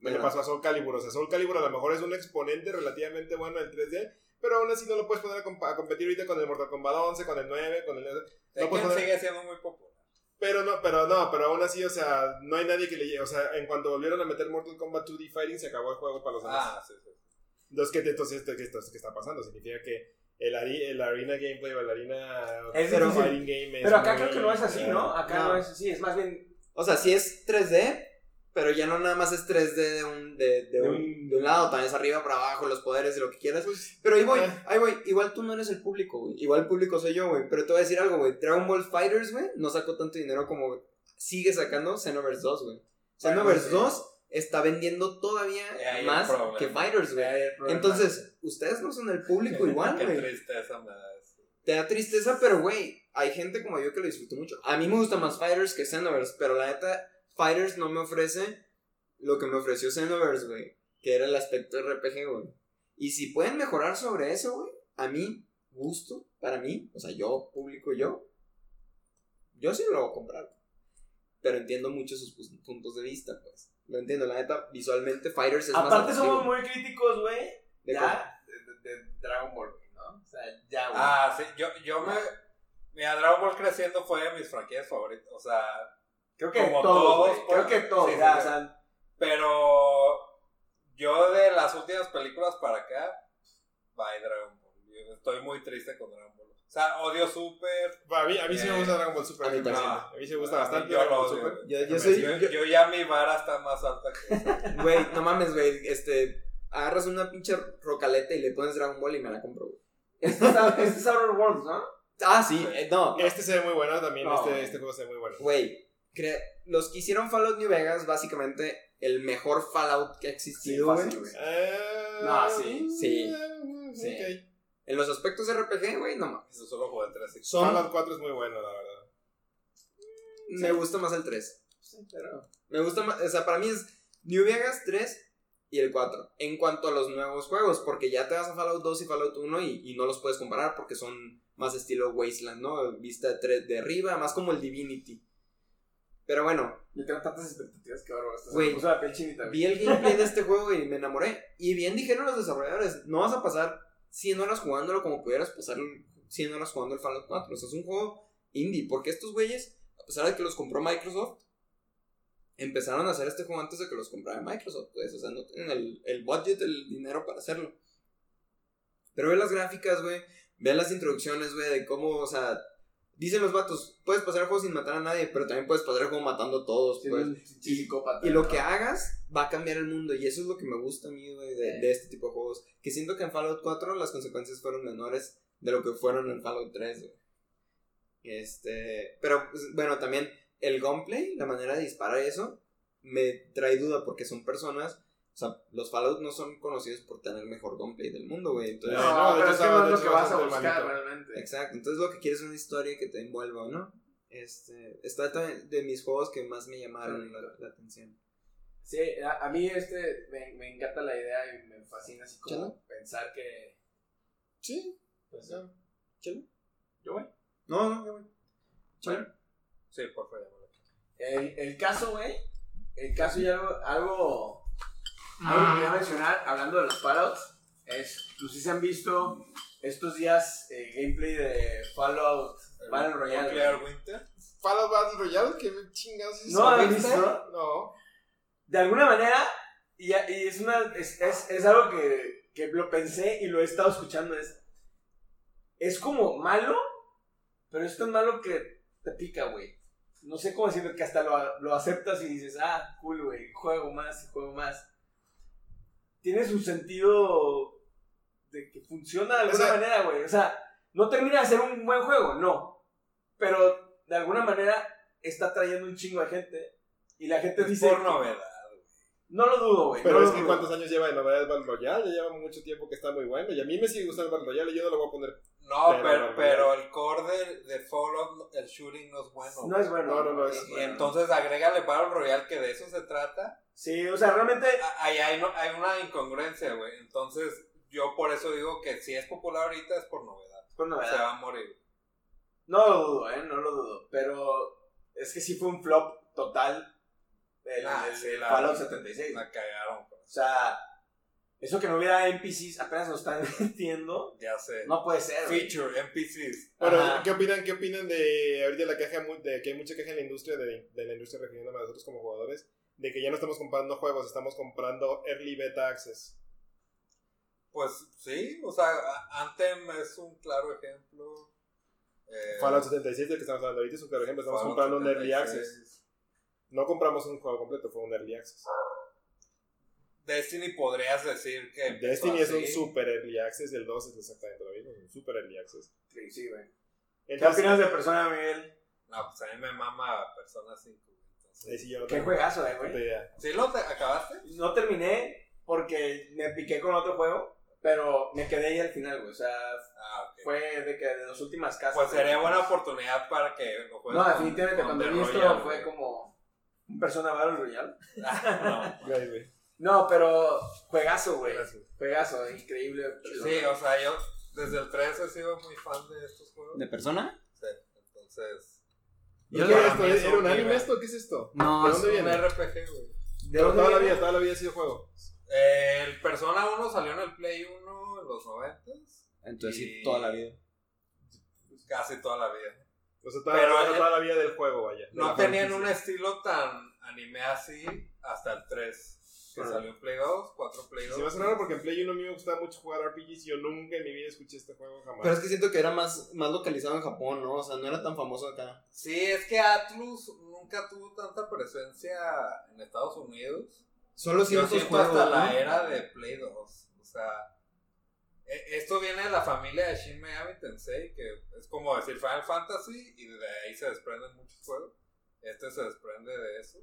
Bueno. pasó a Soul Calibur. O sea, Soul Calibur a lo mejor es un exponente relativamente bueno del 3D, pero aún así no lo puedes poner a, comp- a competir ahorita con el Mortal Kombat 11, con el 9, con el... No Tekken puedes poner- sigue siendo muy popular. Pero no, pero no, pero aún así, o sea, no hay nadie que le llegue. O sea, en cuanto volvieron a meter Mortal Kombat 2D Fighting, se acabó el juego para los demás. Ah, sí, sí. Entonces, ¿qué, entonces esto, ¿qué, esto- ¿qué está pasando? Significa que el, ari- el Arena Gameplay o el Arena Es pero. Fighting Game es Pero acá muy- creo que no es así, ¿no? Acá no, No. es así, es más bien. O sea, sí es 3D, pero ya no nada más es 3D de un, de, de De un, un- de un lado, también es arriba, para abajo, los poderes y lo que quieras. Pues, Pero ahí voy, eh. ahí voy. Igual tú no eres el público, güey. Igual el público soy yo, güey. Pero te voy a decir algo, güey. Dragon Ball Fighters, güey, no sacó tanto dinero como sigue sacando Xenoverse 2, güey. Xenoverse sí. 2 está vendiendo todavía más problema. que Fighters, güey. Entonces, ustedes no son el público igual, Qué güey. tristeza me da eso. Te da tristeza, pero güey, hay gente como yo que lo disfruto mucho. A mí me gusta más Fighters que Xenoverse, pero la neta, Fighters no me ofrece lo que me ofreció Xenoverse, güey. Que era el aspecto RPG, güey. Y si pueden mejorar sobre eso, güey, a mí, gusto, para mí, o sea, yo, público, yo, yo sí lo voy a comprar. Pero entiendo mucho sus puntos de vista, pues. Lo entiendo, la neta, visualmente Fighters es más Aparte, somos muy críticos, güey. ¿De Ya, de, de- de Dragon Ball, güey, ¿no? O sea, ya, güey. Ah, sí, yo, yo me. Mira, Dragon Ball creciendo fue de mis franquicias favoritas. O sea, creo que como todos, todos, güey. pues. Creo que todos, Sí, ya, sí, o sí. sea. pero. Yo de las últimas películas para acá. Bye, Dragon Ball. Yo estoy muy triste con Dragon Ball. O sea, odio Super. A mí, a mí sí me gusta Dragon Ball Super. a mí. A sí me gusta A mí bastante yo Dragon lo Ball odio. Super. Yo- yo Déjame soy- decirte. Yo, yo ya mi vara está más alta que. Güey, no mames, güey, este, agarras una pinche rocaleta y le pones Dragon Ball y me la compro, güey. Este es, este es Outer Worlds, ¿no? Ah, sí, eh, no, Este se ve muy bueno también. No, este, este juego se ve muy bueno. güey, cre- los que hicieron Fallout New Vegas, básicamente, el mejor Fallout que ha existido, Sí, güey. güey. Eh, No, sí, sí, eh, sí. ok. En los aspectos RPG, güey, no mames. Eso solo jugué tres. sí. Son, Fallout 4 es muy bueno, la verdad. me gusta más el 3. Me gusta más, o sea, para mí es New Vegas 3 y el 4. En cuanto a los nuevos juegos, porque ya te vas a Fallout 2 y Fallout 1 y, y no los puedes comparar porque son más estilo Wasteland, ¿no? Vista de, tres- de arriba, más como el Divinity. Pero bueno, Yo tengo tantas expectativas que ahora Güey, chinita, güey. vi el gameplay de este juego y me enamoré. Y bien dijeron los desarrolladores, no vas a pasar 100 horas jugándolo como pudieras pasar 100 horas jugando el Fallout 4. O sea, es un juego indie, porque estos güeyes, a pesar de que los compró Microsoft, empezaron a hacer este juego antes de que los comprara Microsoft, pues, o sea, no tienen el, el budget, el dinero para hacerlo. Pero ve las gráficas, güey, ve las introducciones, güey, de cómo, o sea, dicen los vatos, puedes pasar el juego sin matar a nadie, pero también puedes pasar el juego matando a todos, Siendo pues. psicópata, Y lo que hagas va a cambiar el mundo. Y eso es lo que me gusta a mí, güey, de, de este tipo de juegos. Que siento que en Fallout 4 las consecuencias fueron menores de lo que fueron en Fallout 3, güey. Este. Pero, pues, bueno, también el gunplay, la manera de disparar y eso, me trae duda porque son personas. O sea, los Fallout no son conocidos por tener el mejor gunplay del mundo, güey. Entonces, No, No, pero hecho es que estaba- no de es lo que vas a buscar malito. realmente. exacto. Entonces, lo que quieres es una historia que te envuelva, ¿no? Este. Está de mis juegos que más me llamaron la, la atención. Sí, a, a mí este me, me encanta la idea y me fascina así como Chalo. pensar que. Sí. Pues, ya. ¿Chelo? yo, güey. No, no, güey. Bueno, Sí, por favor. el, el caso, güey. El caso y algo, algo, algo que quería mencionar, hablando de los Fallouts, es, pues si se han visto estos días eh, gameplay de Fallout Battle Royale. Nuclear Winter. Fallout Battle Royale, ¿qué chingados es ¿No han visto? No. De alguna manera, y, y es, una, es, es, es algo que, que lo pensé y lo he estado escuchando, es, es como malo, pero es tan malo que te pica, güey. No sé cómo decirlo, que hasta lo, lo aceptas y dices, ah, cool, güey, juego más y juego más. Tiene su sentido de que funciona de alguna O sea- manera, güey. O sea, no termina de ser un buen juego, no. Pero de alguna manera está trayendo un chingo de gente. Y la gente Es dice. por novedad. No lo dudo, güey. Pero no es que dudo. cuántos años lleva de novedades Battle Royale, ya lleva mucho tiempo que está muy bueno. Y a mí me sigue gustando el Battle Royale y yo no lo voy a poner. No, Pero pero, el core de, de Fallout, el shooting no es bueno. No es bueno. No, no, no, es- Y bueno. entonces agrégale Battle Royale, que de eso se trata. Sí, o sea, realmente. Hay, no- hay una incongruencia, güey. Entonces, yo por eso digo que si es popular ahorita es por novedad. Pues no, Se va a morir. no lo dudo, ¿eh? No lo dudo. Pero es que sí fue un flop total. El, Ah, el- el la- Fallout 76. La cagaron. pues. O sea, eso que no hubiera NPCs apenas lo están metiendo. Ya sé. No puede ser. güey. Feature, NPCs. Bueno, Ajá. ¿qué opinan, ¿qué opinan de ahorita la queja mu- de que hay mucha queja en la industria de, de la industria refiriéndome a nosotros como jugadores de que ya no estamos comprando juegos, estamos comprando early beta access. Pues sí, o sea, Anthem es un claro ejemplo. Eh, Fallout 76 del que estamos hablando ahorita es un claro ejemplo, estamos Fallout comprando un early 76. access. No compramos un juego completo, fue un early access. Destiny podrías decir que. Destiny es un super early access, el 2 es exactamente lo mismo, un super early access. Sí, sí, güey. ¿Qué opinas de Persona, Miguel? No, pues a mí me mama Persona 5. ahí sí yo no Qué tengo juegazo, eh, güey. ¿Sí lo te- acabaste? No terminé porque me piqué con otro juego, pero me quedé ahí al final, güey. O sea, Ah, fue de que de las últimas casas. Pues sería buena oportunidad para que lo juegues. No, definitivamente, con cuando The vi esto Royal, fue güey. como un Persona Battle Royale. no. Güey. No, pero juegazo, güey. Juegazo, increíble. Sí, o sea, yo desde el 3 he sido muy fan de estos juegos. ¿De persona? Sí, entonces. ¿Y Yo qué es esto? ¿Era un un anime esto? ¿Qué es esto? No, ¿De es dónde Un viene? RPG, güey. ¿De Toda dónde la viene? vida, toda la vida ha sido juego. Eh, el Persona 1 salió en el Play 1 en los 90 Entonces sí, Y- toda la vida. casi toda la vida. O sea, toda, Pero la, el- toda la vida del juego, vaya. de No tenían franquicia. un estilo tan anime así hasta el 3. Que Ah. salió en Play 2, 4 Play 2. Se me hace raro porque en Play 1 a mí me gustaba mucho jugar RPGs y yo nunca en mi vida escuché este juego jamás. Pero es que siento que era más, más localizado en Japón, ¿no? O sea, no era tan famoso acá. Sí, es que Atlus nunca tuvo tanta presencia en Estados Unidos. Solo Yo ciertos siento juegos, hasta ¿no? la era de Play 2. O sea, esto viene de la familia de Shin Megami Tensei, que es como decir Final Fantasy, y de ahí se desprenden muchos juegos. Este se desprende de eso.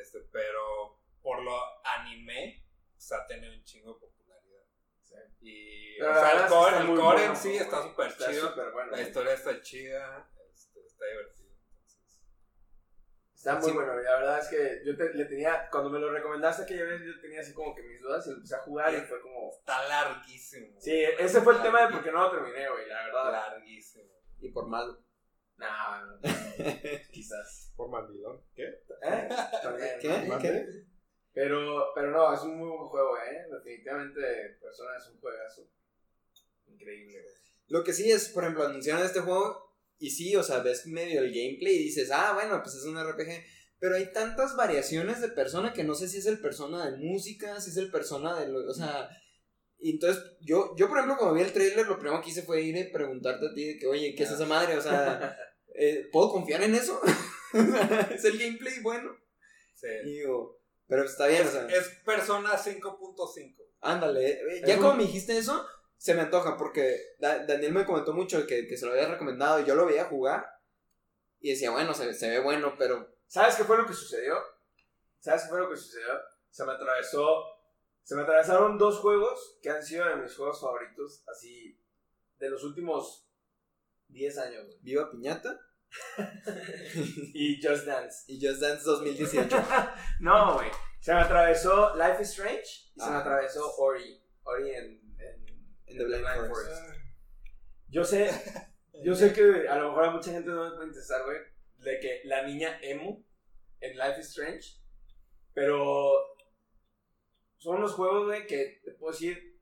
Este, pero por lo anime, ha tenido un chingo de popularidad. Y, Pero o sea, el core, el core bueno, en sí está súper chido. bueno. La historia está chida, este, está divertido. Está muy Sí. bueno. La verdad es que yo te- le tenía, cuando me lo recomendaste aquella vez, yo tenía así como que mis dudas y lo empecé a jugar y fue como... está larguísimo. Sí, ese fue el tema de por qué no lo terminé, güey, la verdad. Larguísimo. Y por malo. Nah, no, no, quizás. Por mandilón. ¿Qué? ¿Eh? También. ¿Qué? ¿Mande? Pero, pero no, es un muy buen juego, ¿eh? Definitivamente, Persona es un juegazo. Increíble, güey. Lo que sí es, por ejemplo, anunciaron este juego y sí, o sea, ves medio el gameplay y dices, ah, bueno, pues es un RPG. Pero hay tantas variaciones de persona que no sé si es el persona de música, si es el persona de lo, o sea, y entonces yo, yo por ejemplo, cuando vi el trailer, lo primero que hice fue ir y preguntarte a ti de que, oye, ¿qué es esa madre? O sea, eh, ¿puedo confiar en eso? ¿Es el gameplay bueno? Sí. Y digo, pero está bien, o sea. Es Persona 5.5. Ándale, eh, Es ya como me dijiste eso, se me antoja porque Da- Daniel me comentó mucho que, que se lo había recomendado y yo lo veía jugar y decía, bueno, se, se ve bueno, pero ¿Sabes qué fue lo que sucedió? ¿Sabes qué fue lo que sucedió? Se me atravesó. Se me atravesaron dos juegos que han sido de mis juegos favoritos, así, de los últimos 10 años, güey. Viva Piñata Y Just Dance. y Just Dance 2018. No, güey. Se me atravesó Life is Strange y se me atravesó Ori. Ori en, en, The Blind Forest. Yo sé, yo sé que a lo mejor a mucha gente no me puede interesar, güey, de que la niña emo en Life is Strange, pero son unos juegos, güey, que te puedo decir,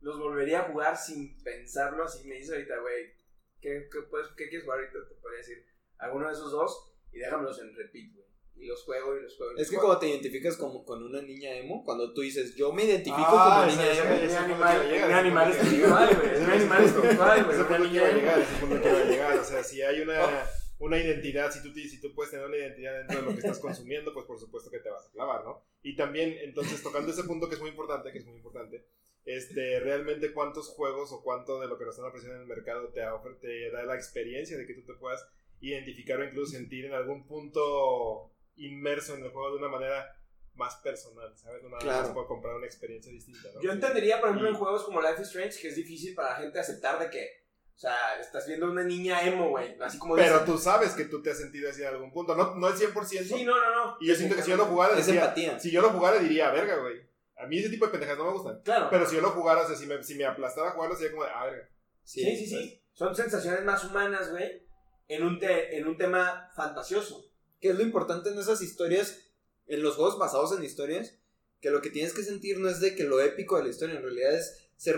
los volvería a jugar sin pensarlo así. Me dice ahorita, güey, ¿qué, qué, puedes- ¿qué quieres jugar ahorita? Te podría decir alguno de esos dos y déjamelos en repeat, güey. Y los juego y los juego. y Es los que juego. cuando te identificas como con una niña emo, cuando tú dices, yo me identifico Ah, como niña emo, Un ese animal, un animal espiritual, güey. llegar. Un animal espiritual, güey. Ese Una punto que niña iba a llegar, ese punto que iba a llegar. O sea, si hay una, una identidad, si tú, te- si tú puedes tener una identidad dentro de lo que estás consumiendo, pues por supuesto que te vas a clavar, ¿no? Y también, entonces, tocando ese punto que es muy importante, que es muy importante, este, realmente cuántos juegos o cuánto de lo que nos están ofreciendo en el mercado te, ofre- te da la experiencia de que tú te puedas identificar o incluso sentir en algún punto inmerso en el juego de una manera más personal, ¿sabes? No nada más Claro. puedo comprar una experiencia distinta, ¿no? Yo entendería, por ejemplo, Y- en juegos como Life is Strange, que es difícil para la gente aceptar de que, o sea, estás viendo una niña emo, güey. Así como Pero dicen. tú sabes que tú te has sentido así en algún punto. No, no el 100%. Sí, no, no, no. Y yo siento que si yo lo jugara, es diría, empatía. si yo lo jugara diría, verga, güey. A mí ese tipo de pendejas no me gustan. Claro. Pero si yo lo jugara, o sea, si me, si me aplastara a jugarlo, sería como de, ah, verga. sí, sí, sí. Son sensaciones más humanas, güey, en un, te- en un tema fantasioso. Que es lo importante en esas historias en los juegos basados en historias, que lo que tienes que sentir no es de que lo épico de la historia, en realidad es ser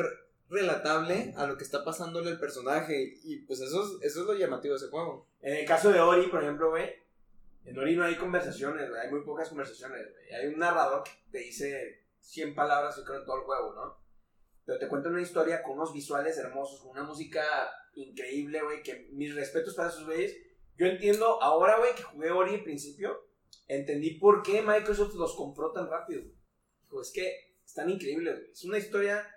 relatable a lo que está pasándole al personaje. Y pues eso es, eso es lo llamativo de ese juego. En el caso de Ori, por ejemplo, güey, en Ori no hay conversaciones, güey, hay muy pocas conversaciones. Hay un narrador que te dice 100 palabras, yo creo, en todo el juego, ¿no? Pero te cuenta una historia con unos visuales hermosos, con una música increíble, güey, que mis respetos para esos güeyes. Yo entiendo ahora, güey, que jugué Ori al principio, entendí por qué Microsoft los compró tan rápido. Dijo, es que están increíbles, güey. Es una historia,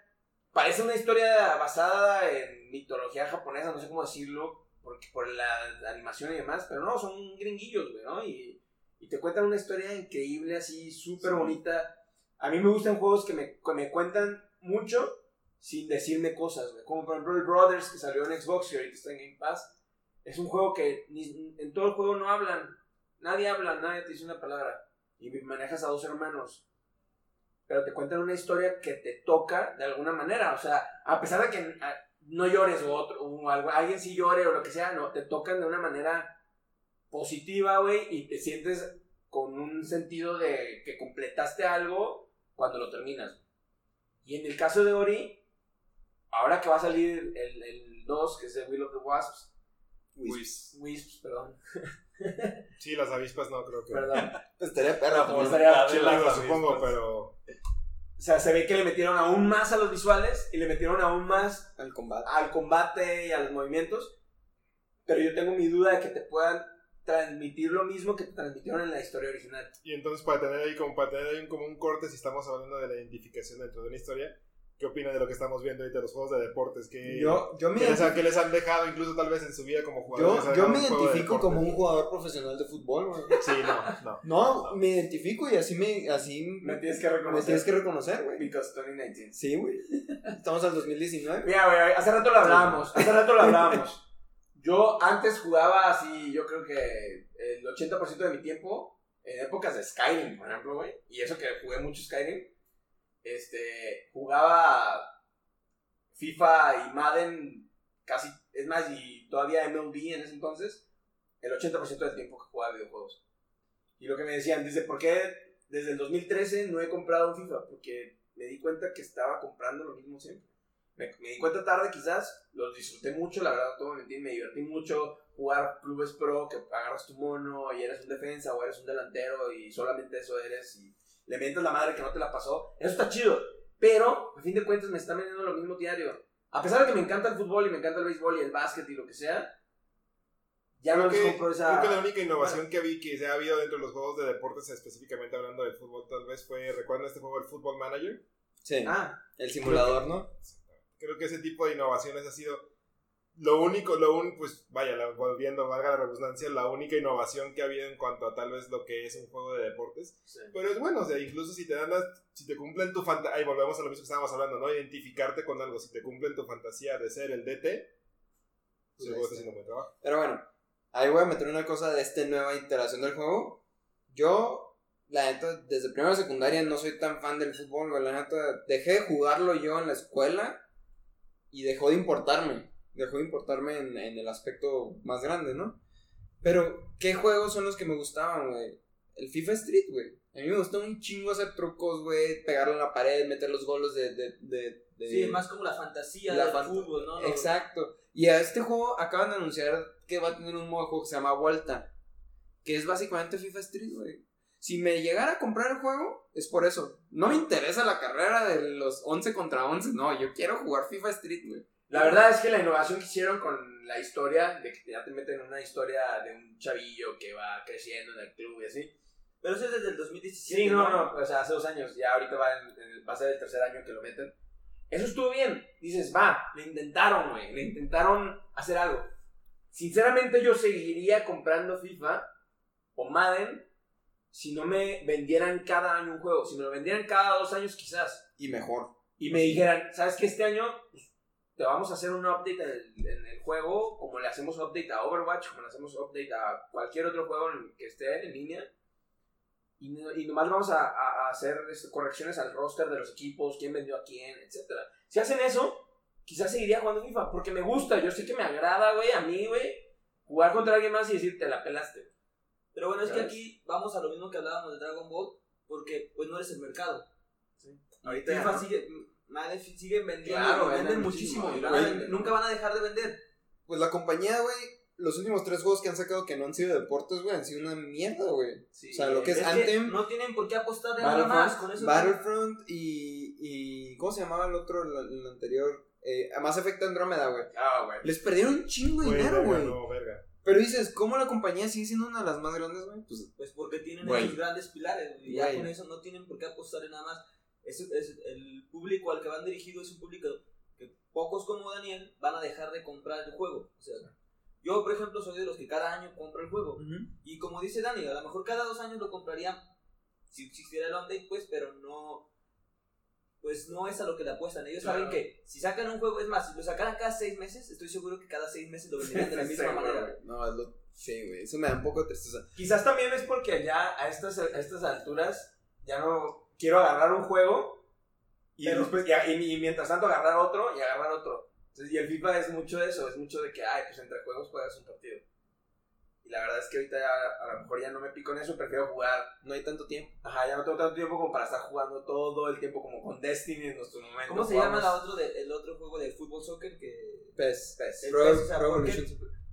parece una historia basada en mitología japonesa, no sé cómo decirlo, porque por la animación y demás, pero no, son gringuillos, güey, ¿no? Y, y te cuentan una historia increíble, así, súper bonita. A mí me gustan juegos que me, que me cuentan mucho sin decirme cosas, güey. Como por ejemplo el Brothers que salió en Xbox y ahorita está en Game Pass. Es un juego que en todo el juego no hablan. Nadie habla, nadie te dice una palabra. Y manejas a dos hermanos. Pero te cuentan una historia que te toca de alguna manera. O sea, a pesar de que no llores o, otro, o alguien sí llore o lo que sea, no, te tocan de una manera positiva, güey, y te sientes con un sentido de que completaste algo cuando lo terminas. Y en el caso de Ori, ahora que va a salir el, el 2, que es de Will of the Wasps, Wisps. Wisps, perdón, Sí, las avispas no creo que. perdón. Pues estaría perro Como también. estaría las supongo, pero. O sea, se ve que le metieron aún más a los visuales y le metieron aún más Al combate. al combate y a los movimientos. Pero yo tengo mi duda de que te puedan transmitir lo mismo que te transmitieron en la historia original. Y entonces, para tener ahí como, para tener ahí un- como un corte, si estamos hablando de la identificación dentro de una historia, ¿qué opina de lo que estamos viendo ahorita, los juegos de deportes? ¿Qué, Yo, yo me ¿qué les, han, qué les han dejado incluso tal vez en su vida como Yo, han yo dejado me de identifico como un jugador profesional de fútbol, güey. Sí, no, no. No, me identifico y así me, así Me tienes que me reconocer. tienes que reconocer, güey. Because 2019. Sí, güey. Estamos al 2019. Mira, güey, hace rato lo hablábamos, hace rato lo hablábamos. Yo antes jugaba así, yo creo que el 80% de mi tiempo en épocas de Skyrim, por ejemplo, güey. Y eso que jugué mucho Skyrim. Este, jugaba FIFA y Madden casi, es más, y todavía MLB en ese entonces, el 80% del tiempo que jugaba videojuegos. Y lo que me decían, dice, ¿por qué desde el 2013 no he comprado FIFA? Porque me di cuenta que estaba comprando lo mismo siempre. Me, me di cuenta tarde quizás, los disfruté mucho, la verdad, a mentir, me divertí mucho jugar clubes pro, que agarras tu mono y eres un defensa o eres un delantero y solamente eso eres y le mientas la madre que no te la pasó. Eso está chido, pero a fin de cuentas me está vendiendo lo mismo diario. A pesar de que me encanta el fútbol y me encanta el béisbol y el básquet y lo que sea, ya no Creo les que, compro esa... creo que la única innovación que vi que se ha habido dentro de los juegos de deportes, específicamente hablando del fútbol, tal vez fue, ¿recuerdan este juego, el Football Manager? Sí. Ah, El simulador, ¿no? Creo que ese tipo de innovaciones ha sido lo único, lo un, pues vaya, volviendo, valga la redundancia, la única innovación que ha habido en cuanto a tal vez lo que es un juego de deportes. sí. Pero es bueno, o sea, incluso si te dan las, si te cumplen tu fantasía, ahí volvemos a lo mismo que estábamos hablando, ¿no? Identificarte con algo, si te cumplen tu fantasía de ser el DT, pues está haciendo buen trabajo. Pero bueno, ahí voy a meter una cosa de esta nueva iteración del juego. Yo, la neta, desde primera secundaria no soy tan fan del fútbol. La neta, dejé de jugarlo yo en la escuela y dejó de importarme. Dejó de importarme en, en el aspecto más grande, ¿no? Pero, ¿qué juegos son los que me gustaban, güey? El FIFA Street, güey. A mí me gustó un chingo hacer trucos, güey. Pegarlo en la pared, meter los goles de... de, de, de- Sí, más como la fantasía La del fútbol, ¿no? Exacto. Y a este juego acaban de anunciar que va a tener un modo de juego que se llama Vuelta. Que es básicamente FIFA Street, güey. Si me llegara a comprar el juego, es por eso. No me interesa la carrera de los 11 contra 11. No, yo quiero jugar FIFA Street, güey. La verdad es que la innovación que hicieron con la historia, de que ya te meten en una historia de un chavillo que va creciendo en el club y así. Pero eso es desde el 2017. Sí, no, no, o sea, hace dos años, ya ahorita va, en- en va a ser el tercer año que lo meten. Eso estuvo bien. Dices, va, le intentaron, güey, le intentaron hacer algo. Sinceramente yo seguiría comprando FIFA o Madden si no me vendieran cada año un juego. Si me lo vendieran cada dos años quizás. Y mejor. y me dijeran, ¿sabes qué? Este año pues, te vamos a hacer un update en el, en el juego, como le hacemos update a Overwatch, como le hacemos update a cualquier otro juego que esté en línea. Y, y nomás vamos a, a- a hacer este, correcciones al roster de los equipos, quién vendió a quién, etc. Si hacen eso, quizás seguiría jugando FIFA, porque me gusta, yo sé que me agrada, güey, a mí, güey, jugar contra alguien más y decir, te la pelaste. Pero bueno, es que ¿Sabes? aquí vamos a lo mismo que hablábamos de Dragon Ball, porque pues no eres el mercado. Ahorita ya FIFA no. sigue, madre, siguen vendiendo, Claro, venden venden muchísimo, muchísimo, y van a güey. vender- nunca van a dejar de vender. Pues la compañía, güey, los últimos tres juegos que han sacado que no han sido deportes, güey, han sido una mierda, güey. Sí. O sea, lo que es, Es que Anthem, no tienen por qué apostar de nada más con eso. Battlefront y, y. ¿Cómo se llamaba el otro, el, el anterior? Eh, Mass Effect Andrómeda, güey. Ah, güey. Les perdieron un chingo de Güey, dinero, güey. No, verga. Pero dices, ¿cómo la compañía sigue siendo una de las más grandes, güey? Pues Pues porque tienen Güey. esos grandes pilares, y ya Güey. con eso no tienen por qué apostar en nada más. Es, es- el público al que van dirigidos es un público que pocos como Daniel van a dejar de comprar el juego. O sea, yo, por ejemplo, soy de los que cada año compro el juego. Y como dice Dani, a lo mejor cada dos años lo compraría si existiera el update, pues, pero no. Pues no es a lo que le apuestan. Ellos Claro. saben que si sacan un juego, es más, si lo sacaran cada seis meses, estoy seguro que cada seis meses lo venderían de la misma Sí, manera. No, es lo. Sí, güey. Eso me da un poco de tristeza. Quizás también es porque ya a estas, a estas alturas ya no quiero agarrar un juego y, Pero- después, y, y- y mientras tanto agarrar otro y agarrar otro. Entonces, y el FIFA es mucho de eso, es mucho de que, ay, pues entre juegos juegas un partido. Y la verdad es que ahorita ya, a lo mejor ya no me pico en eso, prefiero jugar. No hay tanto tiempo. Ajá, ya no tengo tanto tiempo como para estar jugando todo el tiempo como con Destiny en nuestro momento. ¿Cómo se jugamos- llama la otro de- el otro juego de fútbol soccer que PES. PES. El Pro, PES, o sea, Pro. Evolution.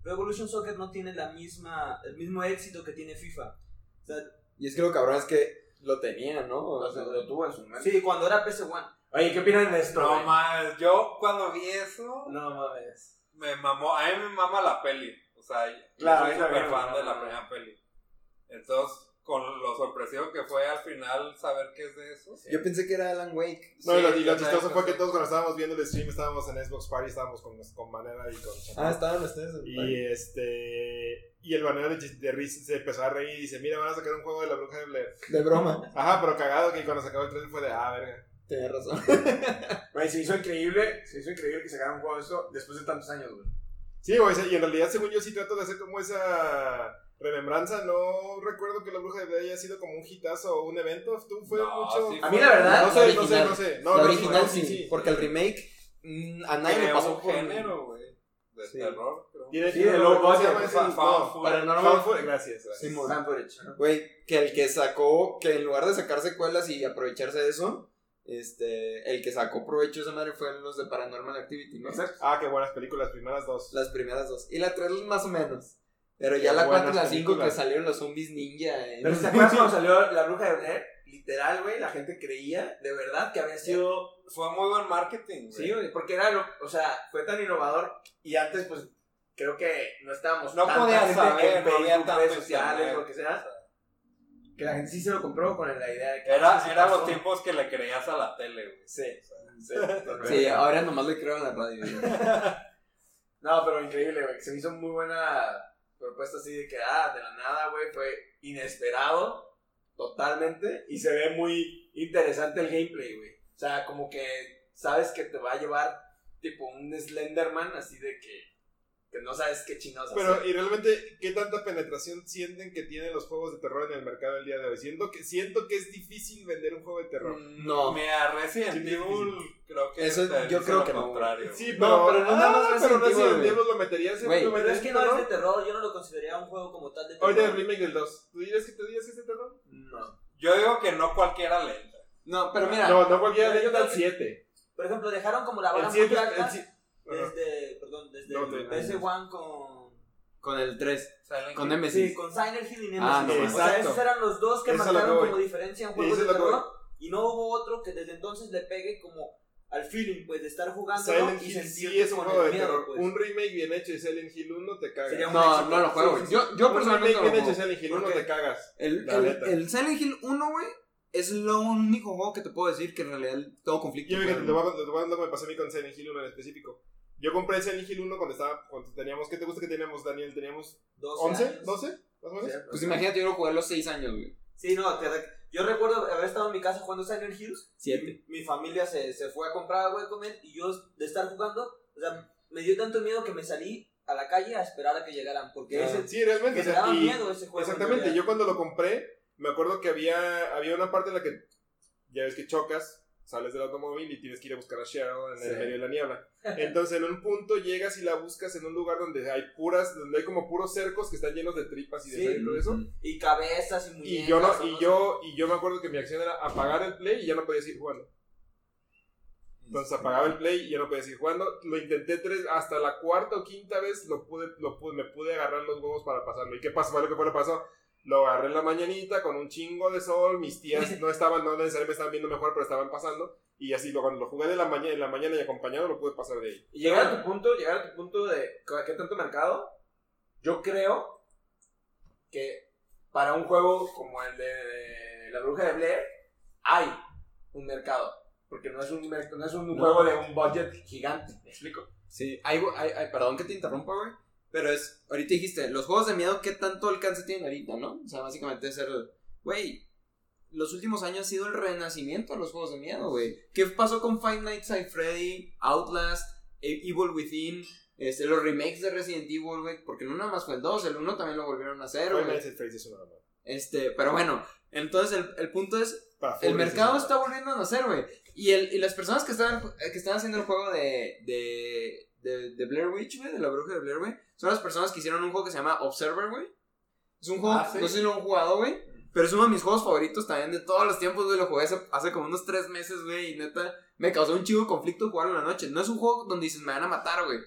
Pro Evolution Soccer no tiene la misma el mismo éxito que tiene FIFA? O sea, Y es que lo cabrón es que lo tenía, ¿no? O Lo, sea, lo tuvo en su momento. sí, cuando era PS1. Oye, ¿qué opinan de esto? No güey? mames, yo cuando vi eso, No mames. me mamó, a mí me mama la peli. O sea, yo Claro, soy ahorita súper fan no, de la no. primera peli. Entonces, con lo sorpresivo que fue al final saber qué es de eso. Yo pensé que era Alan Wake. No, y lo, y chistoso fue que todos cuando estábamos viendo el stream estábamos en Xbox Party, estábamos con, con Manera y con Chacal. Ah, estaban ustedes. en Y este. Y el banero de, de Riz se empezó a reír y dice: Mira, van a sacar un juego de la bruja de Blair. De broma. Ajá, pero cagado que cuando se acabó el trailer fue de: Ah, verga. Tenía razón. Güey, se hizo increíble, se hizo increíble que sacaran un juego de eso después de tantos años, güey. Sí, güey, y en realidad, según yo, sí trato de hacer como esa remembranza. No recuerdo que la bruja de Blair haya sido como un hitazo o un evento. Tú fue No, mucho. sí A mí la verdad, No sé, La no sé, original. no sé. No, la no, original no, sí, porque el remake mm, a nadie le pasó un por género, güey. De Sí. terror. Tiene Sí, un- low ¿cómo se budget. Paranormal Gracias. Sí. Güey, que el que sacó, que en lugar de sacar secuelas y aprovecharse de eso, este, el que sacó provecho de esa madre fue los de Paranormal Activity, ¿no? Exacto. Ah, qué buenas películas, las primeras dos. Las primeras dos. Y la tres más o menos. Pero ya la 4 y la 5 que salieron los zombies ninja. ¿eh? Pero ¿te acuerdas cuando salió La Bruja de Blair? Literal, güey, la gente creía de verdad que había sido... Fue muy buen marketing, güey. Sí, güey, porque era, lo, o sea, fue tan innovador y antes, pues, creo que no estábamos No podías saber, en no Facebook, había redes sociales, lo que sea, que la gente sí se lo compró con la idea de que... Era, era los tiempos que le creías a la tele, güey. Sí, sí, Sí, ahora nomás le creo en la radio. güey. No, pero increíble, güey. Se me hizo muy buena propuesta así de que, ah, de la nada, güey, fue inesperado totalmente y se ve muy interesante el gameplay, güey. O sea, como que sabes que te va a llevar tipo un Slenderman así de que, que no sabes qué chingados Pero, hacer. y realmente, ¿qué tanta penetración sienten que tienen los juegos de terror en el mercado el día de hoy? Siento que, siento que es difícil vender un juego de terror. No. Mira, Resident Evil creo que Eso te yo creo lo que no, contrario. Sí, No, pero, pero no nada más ah, Resident pero Resident Evil, lo meterías en Pero es que no es de terror, yo no lo consideraría un juego como tal de terror. Ahorita el remake del 2. ¿Tú dirías que, tú dirías que es de terror? No. Yo digo que no cualquiera le entra. No, pero mira. No, no cualquiera le entra al que- 7. Por ejemplo, dejaron como la El muy 7 alta desde, perdón, desde No, el te- PS1 con... Con el 3. Salen Con Nemesis. Sí, con Silent Hill y Nemesis. Ah, no, o sea, esos eran los dos que Eso marcaron como diferencia en juegos de terror. Y no hubo otro que desde entonces le pegue como al feeling, pues, de estar jugando Silent y Hill sentirte sí es un juego de miedo, terror. pues. Un remake bien hecho de Silent Hill 1 te cagas. Sería No, no lo juego. Sí, sí, Yo, yo un personalmente remake no bien hecho de juego. Silent Hill 1 ¿Por qué? te cagas. El, el, el Silent Hill 1, güey, es lo único juego que te puedo decir que en realidad todo conflicto. Yo fíjate, te voy a te voy a contar lo que me pasó a mí con Silent Hill 1 en específico. Yo compré Silent Hill 1 cuando estaba, cuando teníamos, ¿qué te gusta que teníamos, Daniel? ¿Teníamos 12 11? años. ¿12? ¿Más o menos? Pues imagínate, yo lo jugué a los 6 años, güey. Sí, no, te yo recuerdo haber estado en mi casa jugando Silent Hills. Siete. Mi, mi familia se, se fue a comprar algo de comer y yo de estar jugando, o sea, me dio tanto miedo que me salí a la calle a esperar a que llegaran. Porque Ah. ese, Sí, realmente. o sea, daba y- miedo ese juego. en Exactamente, yo cuando lo compré, me acuerdo que había, había una parte en la que, ya ves que chocas, sales del automóvil y tienes que ir a buscar a Cheryl en Sí. el medio de la niebla. Entonces en un punto llegas y la buscas en un lugar donde hay puras, donde hay como puros cercos que están llenos de tripas y de Sí. sangre y todo eso. Y cabezas y muñecas. Y yo no, y yo, y yo me acuerdo que mi acción era apagar el play y ya no podía seguir jugando. Entonces apagaba el play y ya no podía seguir jugando. Lo intenté tres, hasta la cuarta o quinta vez lo pude, lo pude, me pude agarrar los huevos para pasarlo. ¿Y qué pasó? Fue lo que fue lo que pasó. Lo agarré en la mañanita con un chingo de sol. Mis tías no estaban, no necesariamente estaban viendo mejor, pero estaban pasando. Y así, lo, cuando lo jugué de la mañana, en la mañana y acompañado, lo pude pasar de ahí. Y llegar a tu punto, llegar a tu punto de qué tanto mercado, yo creo que para un juego como el de La Bruja de Blair hay un mercado. Porque no es un, no es un No. juego de un budget gigante, ¿me explico? Sí, hay, hay, hay- perdón que te interrumpa, güey. Pero es, ahorita dijiste, los juegos de miedo, ¿qué tanto alcance tienen ahorita, no? O sea, básicamente es el, güey, los últimos años ha sido el renacimiento de los juegos de miedo, güey. ¿Qué pasó con Five Nights at Freddy, Outlast, E- Evil Within, este, los remakes de Resident Evil, güey? Porque no nada más fue el 2, el 1 también lo volvieron a hacer, Five güey. Nights at Freddy's es una. Este, pero bueno, entonces el, el punto es, Para el mercado está volviendo a nacer, güey. Y, el, y las personas que están, que están haciendo el juego de, de, de, de Blair Witch, güey, de la bruja de Blair, güey, son las personas que hicieron un juego que se llama Observer, güey. Es un juego, Ah, ¿sí? no sé si lo han jugado, güey, pero es uno de mis juegos favoritos también de todos los tiempos, güey. Lo jugué hace, hace como unos tres meses, güey, y neta, me causó un chivo conflicto jugarlo en la noche. No es un juego donde dices, me van a matar, güey.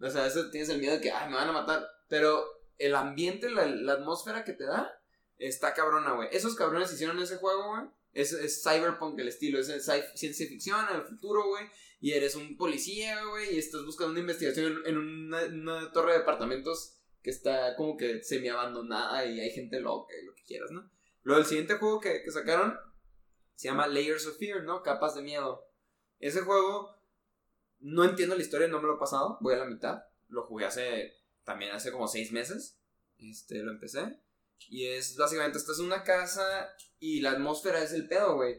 O sea, eso tienes el miedo de que, ay, me van a matar. Pero el ambiente, la, la atmósfera que te da, está cabrona, güey. Esos cabrones hicieron ese juego, güey. Es, es cyberpunk el estilo, es ciencia ficción el futuro, güey. Y eres un policía, güey, y estás buscando una investigación en una, una torre de departamentos que está como que semi abandonada y hay gente loca y lo que quieras, ¿no? Luego el siguiente juego que, que sacaron se llama Layers of Fear, ¿no? Capas de miedo. Ese juego no entiendo la historia, no me lo he pasado, voy a la mitad. Lo jugué hace también hace como seis meses. Este, lo empecé. Y es básicamente, estás en una casa y la atmósfera es el pedo, güey.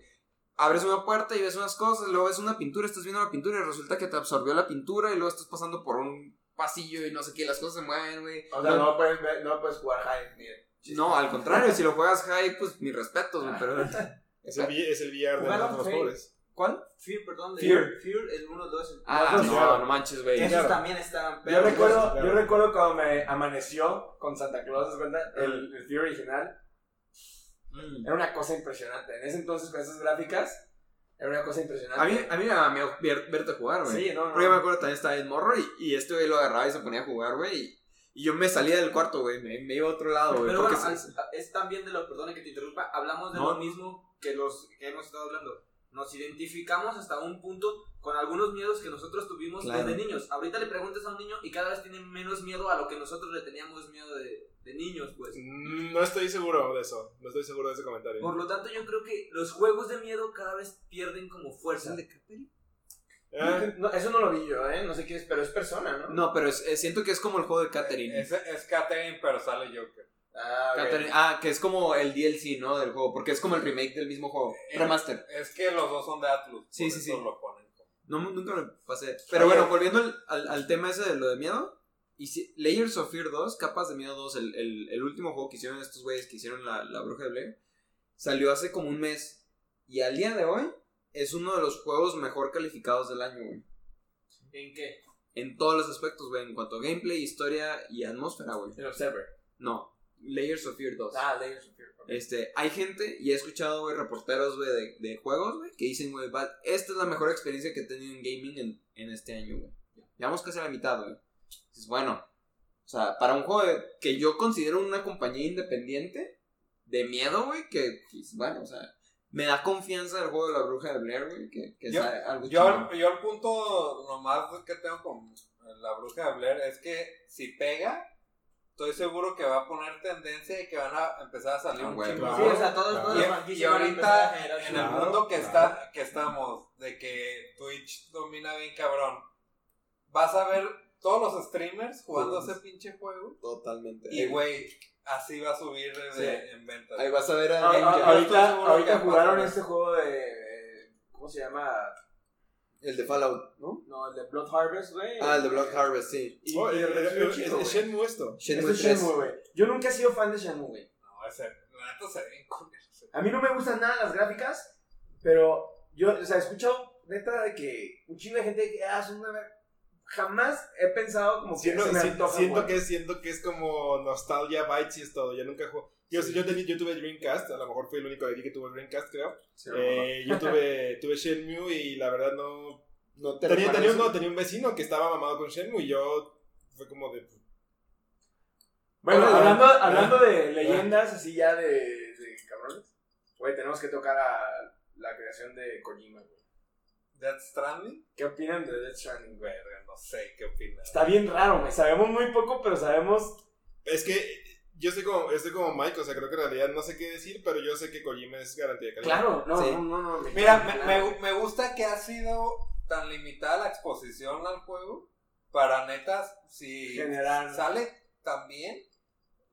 Abres una puerta y ves unas cosas, luego ves una pintura, estás viendo la pintura y resulta que te absorbió la pintura y luego estás pasando por un pasillo y no sé qué, las cosas se mueven, güey. O sea, no, puedes, ver- no puedes jugar high chiste. No, al contrario, si lo juegas high, pues mis respetos, güey, pero... Es el, es el VR de los pobres. ¿Cuál? Fear, perdón. de- Fear. Fear, el 1, 2. el- Ah, no, claro. no manches, güey. Esos claro. también estaban Yo recuerdo, claro. yo recuerdo cuando me amaneció con Santa Claus, ¿te das cuenta? El, el Fear original. Mm. Era una cosa impresionante. En ese entonces, con esas gráficas, era una cosa impresionante. A mí, a mí me da miedo ver- verte jugar, güey. Sí, no, no. Porque yo me acuerdo también estaba en morro y, y este güey lo agarraba y se ponía a jugar, güey. Y, y yo me salía del cuarto, güey. Me, me iba a otro lado, güey. Pero bueno, se- es, es también de lo, perdone que te interrumpa, hablamos de No. lo mismo que los que hemos estado hablando. Nos identificamos hasta un punto con algunos miedos que nosotros tuvimos Claro. desde niños. Ahorita le preguntas a un niño y cada vez tiene menos miedo a lo que nosotros le teníamos miedo de, de niños, pues. Mm, No estoy seguro de eso. No estoy seguro de ese comentario. Por lo tanto, yo creo que los juegos de miedo cada vez pierden como fuerza. Eh, No, eso no lo vi yo, ¿eh? No sé qué es, pero es persona, ¿no? No, pero es- eh, siento que es como el juego de Catherine. Es, es Catherine, pero sale Joker. Ah. Catherine- Ah, que es como el DLC, ¿no? Del juego. Porque es como el remake del mismo juego. Eh, Remaster. Es que los dos son de Atlus. Sí, sí, sí. lo ponen No, nunca me pasé. Pero bueno, volviendo al, al, al tema ese de lo de miedo. Y si- Layers of Fear 2, Capas de Miedo 2, el, el, el último juego que hicieron estos güeyes que hicieron la, la Bruja de Blair, salió hace como un mes. Y al día de hoy es uno de los juegos mejor calificados del año, güey. ¿En qué? En todos los aspectos, güey. En cuanto a gameplay, historia y atmósfera, güey. El Observer. No, Layers of Fear 2. Ah, Layers of Fear. ok. Este, hay gente, y he escuchado, güey, reporteros, güey, de, de juegos, güey, que dicen, güey, esta es la mejor experiencia que he tenido en gaming en, en este año, güey. Llevamos casi a la mitad, güey. Dices, bueno, o sea, para un juego de- que yo considero una compañía independiente, de miedo, güey, que, pues, bueno, o sea, me da confianza el juego de la bruja de Blair, güey, que, que Yo- es algo Yo, chingón. yo el punto nomás que tengo con la bruja de Blair es que si pega, estoy seguro que va a poner tendencia y que van a empezar a salir Ah, un de Sí, o sea, todos, claro. todas Y, a a ahorita generar en el Claro, mundo que, claro. está, que estamos, de que Twitch domina bien cabrón, vas a ver todos los streamers jugando Sí. ese pinche juego Totalmente. y güey, así va a subir de- Sí. en ventas. Ahí vas a ver a Ah, ah, yo estoy ahorita ahorita a jugaron este juego de. eh, ¿Cómo se llama? El de Fallout, ¿no? No, el de Blood Harvest, güey. Ah, el de Blood Harvest, sí. Y, Oh, y el- el es. Shenmue esto. Shenmue Este es 3. Shenmue, güey. Yo nunca he sido fan de Shenmue, güey. No, ese, la neta se ve. A mí no me gustan nada las gráficas, pero yo, o sea, he escuchado neta de que un chingo de gente que ah, es una Jamás he pensado como que Siento, se me si- antoja, siento que, siento que es como nostalgia, bytes y es todo. Yo nunca jugué. Yo, yo, tenía- yo tuve Dreamcast, a lo mejor fui el único de aquí que tuvo Dreamcast, creo. Sí. Eh, yo tuve, tuve Shenmue y la verdad no. no te Tenía, tenía, un, no, tenía un vecino que estaba mamado con Shenmue y yo. Fue como de. Bueno, hablando, hablando de leyendas así ya de, de cabrones, güey, tenemos que tocar a la creación de Kojima, güey. Death Stranding, ¿Qué opinan de Death Stranding, güey? no sé qué opinas. Está bien raro, güey. Sabemos muy poco, pero sabemos. Es que yo estoy como, estoy como Mike, o sea, creo que en realidad no sé qué decir, pero yo sé que Kojima es garantía de calidad. Claro, no, Sí. no, no, no. Mira, me, me, me gusta que ha sido tan limitada la exposición al juego para netas, si Generar. sale tan bien,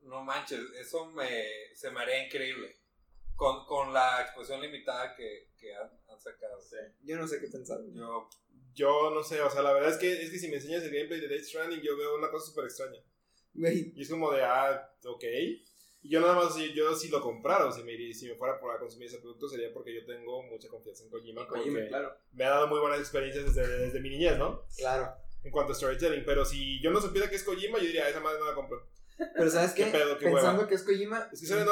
no manches, eso me, se me haría increíble. Con, con la exposición limitada que, que han, han sacado. Yo no sé qué pensar. Yo, Yo no sé, o sea, la verdad es que, es que si me enseñas el gameplay de Death Stranding, yo veo una cosa súper extraña. Güey, Y es como de, ah, ok. Y yo nada más, si yo si lo comprara, o si me, iría- si me fuera por a consumir ese producto, sería porque yo tengo mucha confianza en Kojima. Kojima, claro. me ha dado muy buenas experiencias desde, desde mi niñez, ¿no? claro. En cuanto a storytelling. Pero si yo no supiera que es Kojima, yo diría, esa madre no la compro. Pero ¿sabes qué? ¿Qué pedo? ¿Qué Pensando hueva? que es Kojima, Es que sale. Es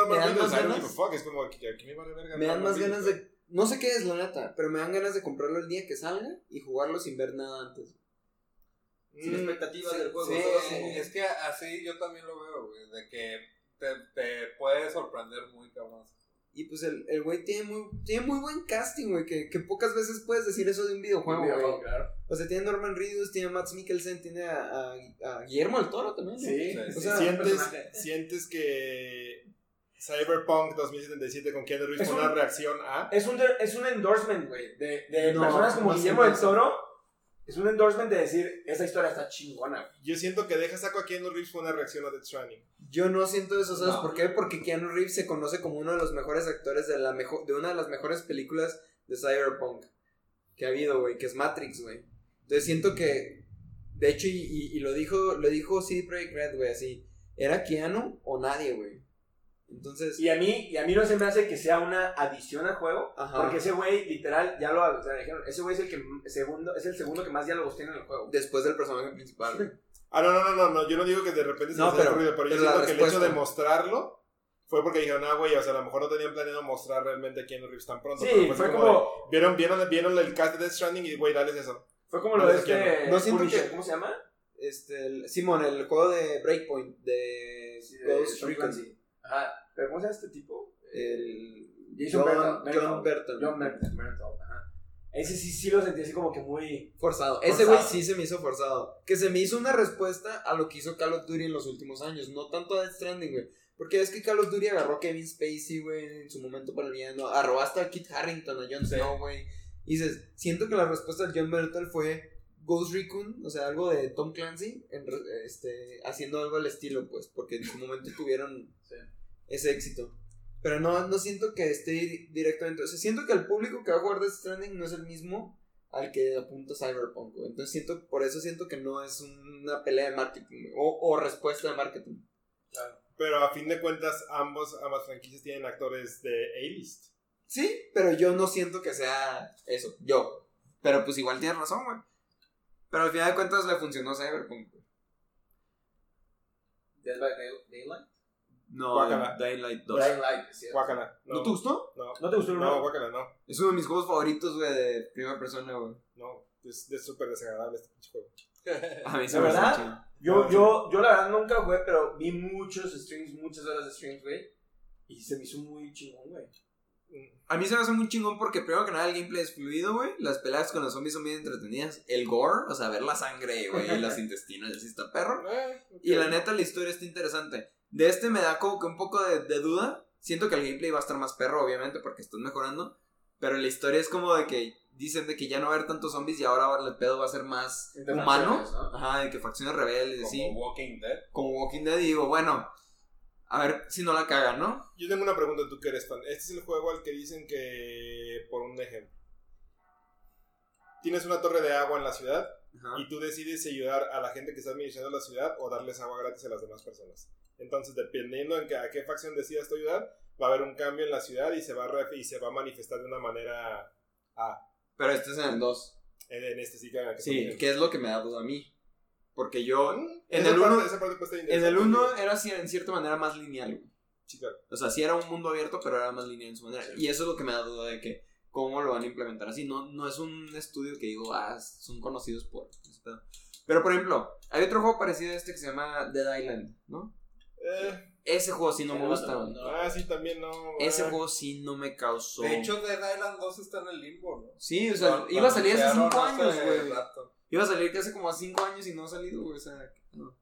como, aquí me vale verga. me dan más ganas de... No sé qué es, la neta, pero me dan ganas de comprarlo el día que salga y jugarlo sin ver nada antes. Sin Mm, expectativas sí, del juego. sí, solo sí. como- es que así yo también lo veo, güey, de que te, te puede sorprender muy cabrón. Y pues el el güey tiene muy, tiene muy buen casting, güey, que, que pocas veces puedes decir eso de un videojuego, güey. claro. O sea, tiene a Norman Reedus, tiene a Max Mikkelsen, tiene a, a, a Guillermo del Toro también. ¿no? Sí. Sí. O sea, ¿Sientes, sientes que Cyberpunk 2077 con Keanu Reeves Es fue un- una reacción a... Es un, es un endorsement, güey, de, de No, personas como no Guillermo del eso. Toro. Es un endorsement de decir, esa historia está chingona, güey. Yo siento que deja saco a Keanu Reeves fue una reacción a Death Stranding. Yo no siento eso, ¿sabes No. por qué? Porque Keanu Reeves se conoce como uno de los mejores actores de la mejor, de una de las mejores películas de Cyberpunk que ha habido, güey, que es Matrix, güey. Entonces siento que, de hecho, y, y- y lo dijo, lo dijo CD Projekt Red, güey, así, ¿era Keanu o nadie, güey? Entonces, Y a mí, y a mí no se me hace que sea una adición al juego, Ajá. porque ese güey, literal, ya lo o sea, dijeron, ese güey es el que segundo, es el segundo que más diálogos tiene en el juego. después del personaje principal. Ah, no, no, no, no, no, yo no digo que de repente se No, pero- ocurrido, pero, yo siento que el hecho de mostrarlo fue porque dijeron, ah, güey, o sea, a lo mejor no tenían planeado mostrar realmente a Keanu Reeves tan pronto. Sí, pero fue así como, de- vieron, vieron, vieron el cast de Death Stranding y, güey, dales eso. fue como no lo de este, no siento que- ¿cómo se llama? Este, el- Simón, el juego de Breakpoint, de Sí, de Ghost Recon. Ajá, pero ¿cómo se llama este tipo? El Jason John, Bernthal, John Burton. John ajá. Ese sí, sí lo sentí así como que muy... Forzado. Ese güey sí se me hizo forzado. Que se me hizo una respuesta a lo que hizo Call of Duty en los últimos años. No tanto a Death Stranding, güey. Porque es que Call of Duty agarró a Kevin Spacey, güey, en su momento para el villano. Agarró hasta a Kit Harrington, a Jon. Snow, güey. Y dices, siento que la respuesta de John Bertal fue Ghost Recon, o sea, algo de Tom Clancy, en este, haciendo algo al estilo, pues, porque en su momento tuvieron Sí. Ese éxito. Pero no, no siento que esté di- directamente. O sea, siento que el público que va a jugar Death Stranding no es el mismo al que apunta Cyberpunk. güey. Entonces siento, por eso siento que no es una pelea de marketing o, o respuesta de marketing. Pero a fin de cuentas, ambos, ambas franquicias tienen actores de A-list. Sí, pero yo no siento que sea eso, yo. Pero pues igual tienes razón, güey. Pero al final de cuentas le funcionó Cyberpunk. Dead by Day- Daylight. No, Guácala. Daylight 2. Dying Light, es cierto. Guácala. ¿No te gustó? No, ¿No te gustó el no, uno? guácala, no. Es uno de mis juegos favoritos, güey, de primera persona, güey. No, es es súper desagradable este pinche juego. A mí se ¿De me hace verdad? Yo, yo, yo la verdad nunca jugué, pero vi muchos streams, muchas horas de streams, güey. Y se me hizo muy chingón, güey. A mí se me hace muy chingón porque primero que nada el gameplay es fluido, güey. Las peleas con los zombies son bien entretenidas. El gore, o sea, ver la sangre, güey, y los intestinos, así está perro. Eh. Y la neta, la historia está interesante. De este me da como que un poco de, de duda. Siento que el gameplay va a estar más perro, obviamente, porque están mejorando. Pero la historia es como de que dicen de que ya no va a haber tantos zombies y ahora el pedo va a ser más humano. Ajá, de que facciones rebeldes, Como así. Walking Dead. Como Walking Dead. Y digo, bueno, a ver si no la cagan, ¿no? Yo tengo una pregunta, tú que eres fan. Este es el juego al que dicen que, por un ejemplo, tienes una torre de agua en la ciudad Ajá. y tú decides ayudar a la gente que está administrando la ciudad o darles agua gratis a las demás personas. Entonces, dependiendo en que, a qué facción decidas tú ayudar, va a haber un cambio en la ciudad y se va a, y se va a manifestar de una manera Ah. Pero este es en el 2. En, en este sí que, Sí, que es lo que me da duda a mí. Porque yo. Mm, En el uno- En el 1 güey. era así, en cierta manera más lineal, güey. Sí, claro. O sea, sí era un mundo abierto, pero era más lineal en su manera. Y eso es lo que me da duda de que cómo lo van a implementar así. No, no es un estudio que digo, ah, son conocidos por. Pero, por ejemplo, hay otro juego parecido a este que se llama Dead Island, ¿no? Eh, Ese juego sí no me gusta, no, ah, sí, también no. Ese ah. juego sí no me causó... De hecho, Dead Island 2 está en el limbo, ¿no? sí, o sea, iba a salir hace anunciaron 5 hace años, güey. Iba a salir que hace como 5 años y no ha salido, güey. O sea, no.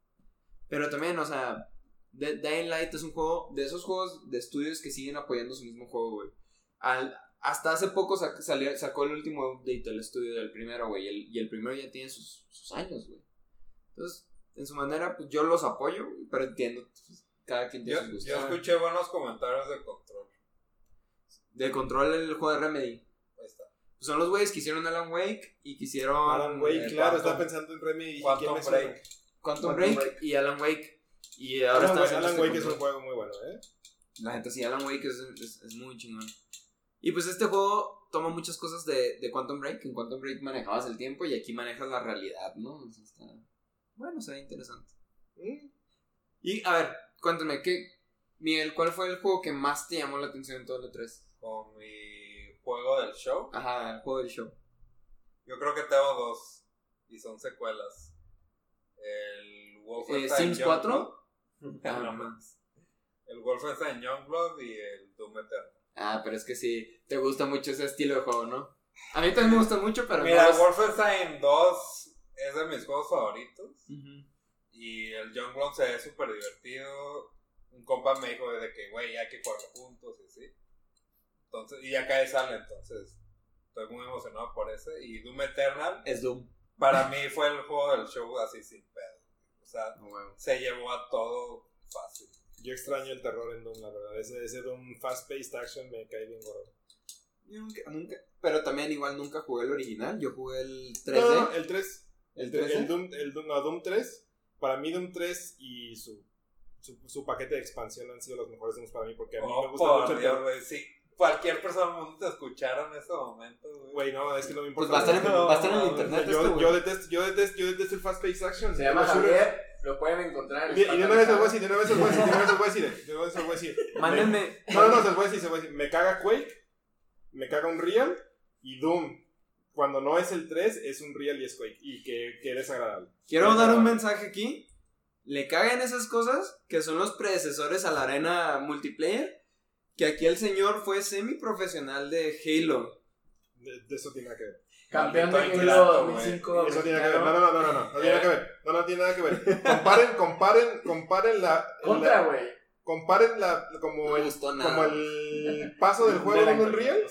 Pero también, o sea, Dead Dying Light es un juego de esos juegos de estudios que siguen apoyando su mismo juego, güey. Al- hasta hace poco sac- salió- sacó el último update del estudio del primero, güey. Y el, y el primero ya tiene sus, sus años, güey. Entonces, en su manera, pues yo los apoyo, pero entiendo. pues, cada quien tiene Yo, sus yo gustos. escuché buenos comentarios de control. De control el juego de Remedy. Ahí está. Pues son los güeyes que hicieron Alan Wake y que hicieron. Alan Wake, eh, claro, estaba pensando en Remedy. Quantum ¿quién me suena? Break. Quantum Quantum Break, Break. y Alan Wake. Y ahora Alan, está Wake, Alan este Wake es un juego muy bueno, ¿eh? La gente sí, Alan Wake es, es, es muy chingón. Y pues este juego toma muchas cosas de, de Quantum Break. En Quantum Break manejabas el tiempo y aquí manejas la realidad, ¿no? O sea, está... Bueno, se ve interesante. Y a ver, cuéntame, ¿qué, Miguel, ¿cuál fue el juego que más te llamó la atención en todo el 3? Con mi juego del show. Ajá, el juego del show. Yo creo que tengo dos. Y son secuelas. El Wolfenstein Eh, ¿Sims 4? Youngblood. Ah, No. El Wolfenstein Youngblood y el Doom Eternal. Ah, pero es que sí, te gusta mucho ese estilo de juego, ¿no? A mí también me gusta mucho, pero Mira, no es- Wolfenstein 2 es de mis juegos favoritos. Y el Youngblood se ve súper divertido. Un compa me dijo de que, güey, hay que jugarlo juntos y así. Entonces, y acá sale, entonces estoy muy emocionado por ese. Y Doom Eternal, Es Doom. para mí fue el juego del show así sin pedo. O sea, se llevó a todo fácil. Yo extraño el terror en Doom, la verdad. Ese, ese Doom fast-paced action me cae bien gordo. Yo nunca, nunca, pero también igual nunca jugué el original, yo jugué el 3D. No, no, el 3. ¿El El, 3D? el Doom, el Doom, no, Doom 3. Para mí, Doom 3 y su, su, su paquete de expansión han sido los mejores Dooms para mí. Porque a mí me Oh, gusta por mucho el terror. güey. Si cualquier persona del mundo te escuchara en ese momento, güey. Güey, no, es que no me Pues importa. va a estar en, No, va a estar en el no, internet yo, esto, yo detesto, yo detesto, yo detesto el fast-paced action. Se llama Javier, lo pueden encontrar en Y, y de una vez les voy a decir, de una vez les voy a decir, de una vez les voy a decir, de una vez les voy a decir. Mándenme. No, no, no, se los voy a decir, se los voy a decir. Me caga Quake, me caga un Real y Doom. Cuando no es el 3, es un Real y es Quake. Y que, que desagradable. Quiero dar un mensaje aquí. Le cagan esas cosas que son los predecesores a la arena multiplayer. Que aquí el señor fue semiprofesional de Halo. De, de eso tiene que ver. Campeón de Halo ingrato, güey. 2005. Eso tiene nada que ver. No, no, no, no, no, no, no tiene nada que ver. No, no tiene nada que ver. Comparen, comparen, comparen la. Contra, güey. comparen la, como, No el, como el paso del juego De Unreal